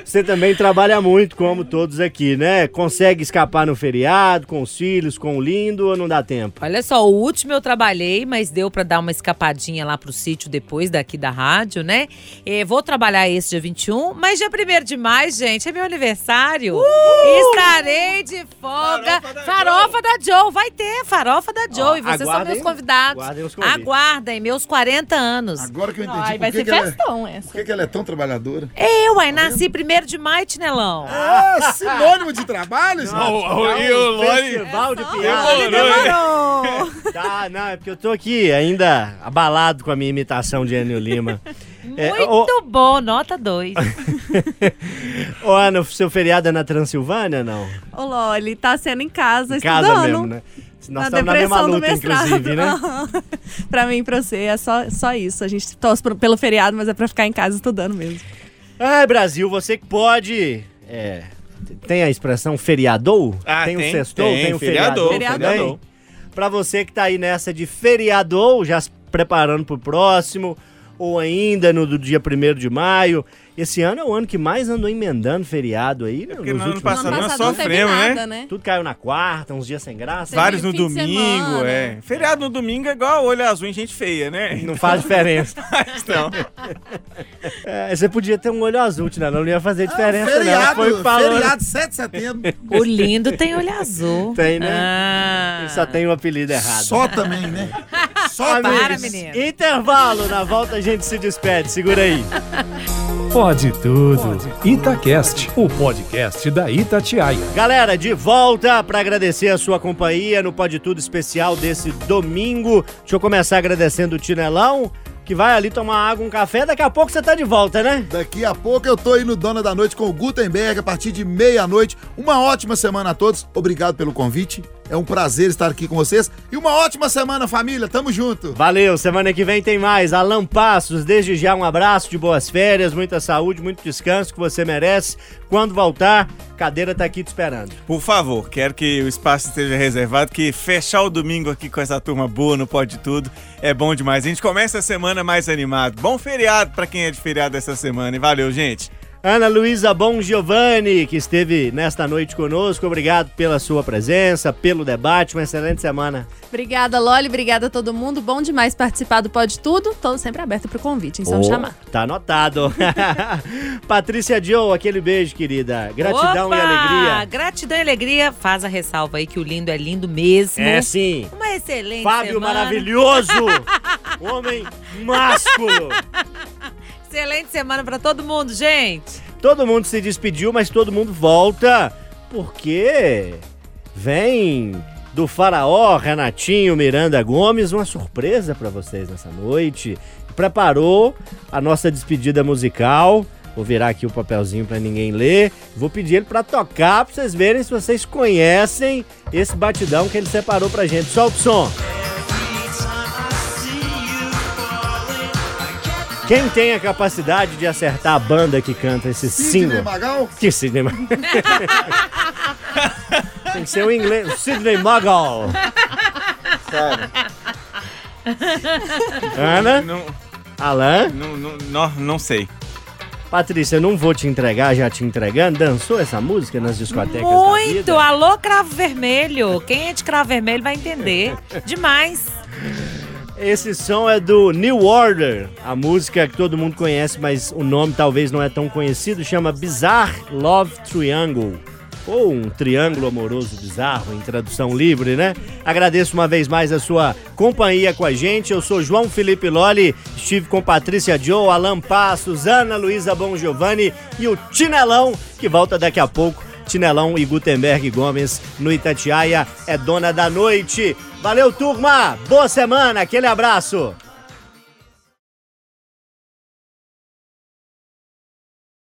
Você também trabalha muito, como todos aqui, né? Consegue escapar no feriado, com os filhos, com o lindo, ou não dá tempo? Olha só, o último eu trabalhei, mas deu pra dar uma escapadinha lá pro sítio depois daqui da rádio, né? Eh, vou trabalhar esse dia 21, mas dia 1 de maio, gente, é meu aniversário. Estarei de folga. Farofa da, Joe. Vai ter farofa da Joe. e vocês são meus convidados. aguardem os convites. Aguardem, meus 40 anos. Agora que eu entendi Ai, por vai que, ser que, ela é, festão por essa. que, que ela é tão trabalhadora. Eu, aí nasci 1 de maio, Tinelão. Ah, sinônimo de trabalho, gente. e o Lori. Festival de Demorou, piada. Tá, não, é porque eu tô aqui ainda abalado com a minha imitação de Enio Lima. É, Muito bom, nota 2. Ô, Ana, o seu feriado é na Transilvânia, não? Ô, Loli, tá sendo em casa, Em casa estudando. mesmo, né? Nós na estamos na mesma depressão do luta, mestrado. inclusive, né? pra mim e pra você, é só, só isso. A gente torce pelo feriado, mas é pra ficar em casa estudando mesmo. Ai, Brasil, você que pode. É, tem a expressão feriadou? Ah, tem, tem, o sextou, tem, tem, o feriadou, feriadou. feriadou. também. Pra você que tá aí nessa de feriadou, já se preparando pro próximo, ou ainda no do dia 1 de maio. Esse ano é o ano que mais andou emendando feriado aí. né, porque nos no ano últimos passado ano nós passado não sofremos, né? nada, né? Tudo caiu na quarta, uns dias sem graça. Vários no domingo, é. Feriado no domingo é igual olho azul em gente feia, né? Não faz diferença. Então, É, você podia ter um olho azul, Tina, não ia fazer diferença, não. Feriado, Foi o que falou, né? feriado 7 de setembro. O lindo tem olho azul. Tem, né? Ah. Ele só tem o apelido errado. Só também, né? Só Para, amigos. menino. Intervalo, na volta a gente se despede, segura aí. Pode tudo. Itacast, o podcast da Itatiaia. Galera, de volta para agradecer a sua companhia no Pode Tudo especial desse domingo. Deixa eu começar agradecendo o Tinelão, que vai ali tomar água, um café, daqui a pouco você tá de volta, né? Daqui a pouco eu tô aí no Dona da Noite com o Gutenberg a partir de meia-noite. Uma ótima semana a todos. Obrigado pelo convite. É um prazer estar aqui com vocês. E uma ótima semana, família. Tamo junto. Valeu, semana que vem tem mais. Alan Passos, desde já um abraço de boas férias, muita saúde, muito descanso que você merece. Quando voltar, cadeira tá aqui te esperando. por favor, quero que o espaço esteja reservado, que fechar o domingo aqui com essa turma boa no Pode Tudo é bom demais. A gente começa a semana mais animado. Bom feriado pra quem é de feriado essa semana. E valeu, gente. Ana Luísa Bom Giovanni, que esteve nesta noite conosco, obrigado pela sua presença, pelo debate, uma excelente semana. Obrigada, Loli. Obrigada a todo mundo. Bom demais participar do Pode Tudo. Tô sempre aberta pro convite, em só me Oh, chamar. Tá anotado. Patrícia Joe, aquele beijo, querida. Gratidão Opa! e alegria. Gratidão e alegria. Faz a ressalva aí que o lindo é lindo mesmo. É sim. Uma excelente Fábio semana. maravilhoso. Homem másculo. Excelente semana pra todo mundo, gente. Todo mundo se despediu, mas todo mundo volta porque vem do Faraó, Renatinho Miranda Gomes, uma surpresa para vocês nessa noite. Preparou a nossa despedida musical. Vou virar aqui o papelzinho para ninguém ler. Vou pedir ele para tocar para vocês verem se vocês conhecem esse batidão que ele separou pra gente. Solta o som. Quem tem a capacidade de acertar a banda que canta esse Sidney single? Magal? Que Sidney Magal? Tem que ser o inglês. Sidney Magal. Ana? Não, Alan? não, não, não, não sei. Patrícia, eu não vou te entregar, já te entregando. Dançou essa música nas discotecas da Muito! vida? Alô, Cravo Vermelho. Quem é de Cravo Vermelho vai entender. Demais. Esse som é do New Order, a música que todo mundo conhece, mas o nome talvez não é tão conhecido, chama Bizarre Love Triangle. Ou um triângulo amoroso bizarro, em tradução livre, né? Agradeço uma vez mais a sua companhia com a gente. Eu sou João Felipe Lolli, estive com Patrícia Joe, Alan Passos, Ana Luísa Bon Giovanni e o Tinelão, que volta daqui a pouco. Tinelão e Gutenberg Gomes no Itatiaia é dona da noite. Valeu, turma! Boa semana, aquele abraço!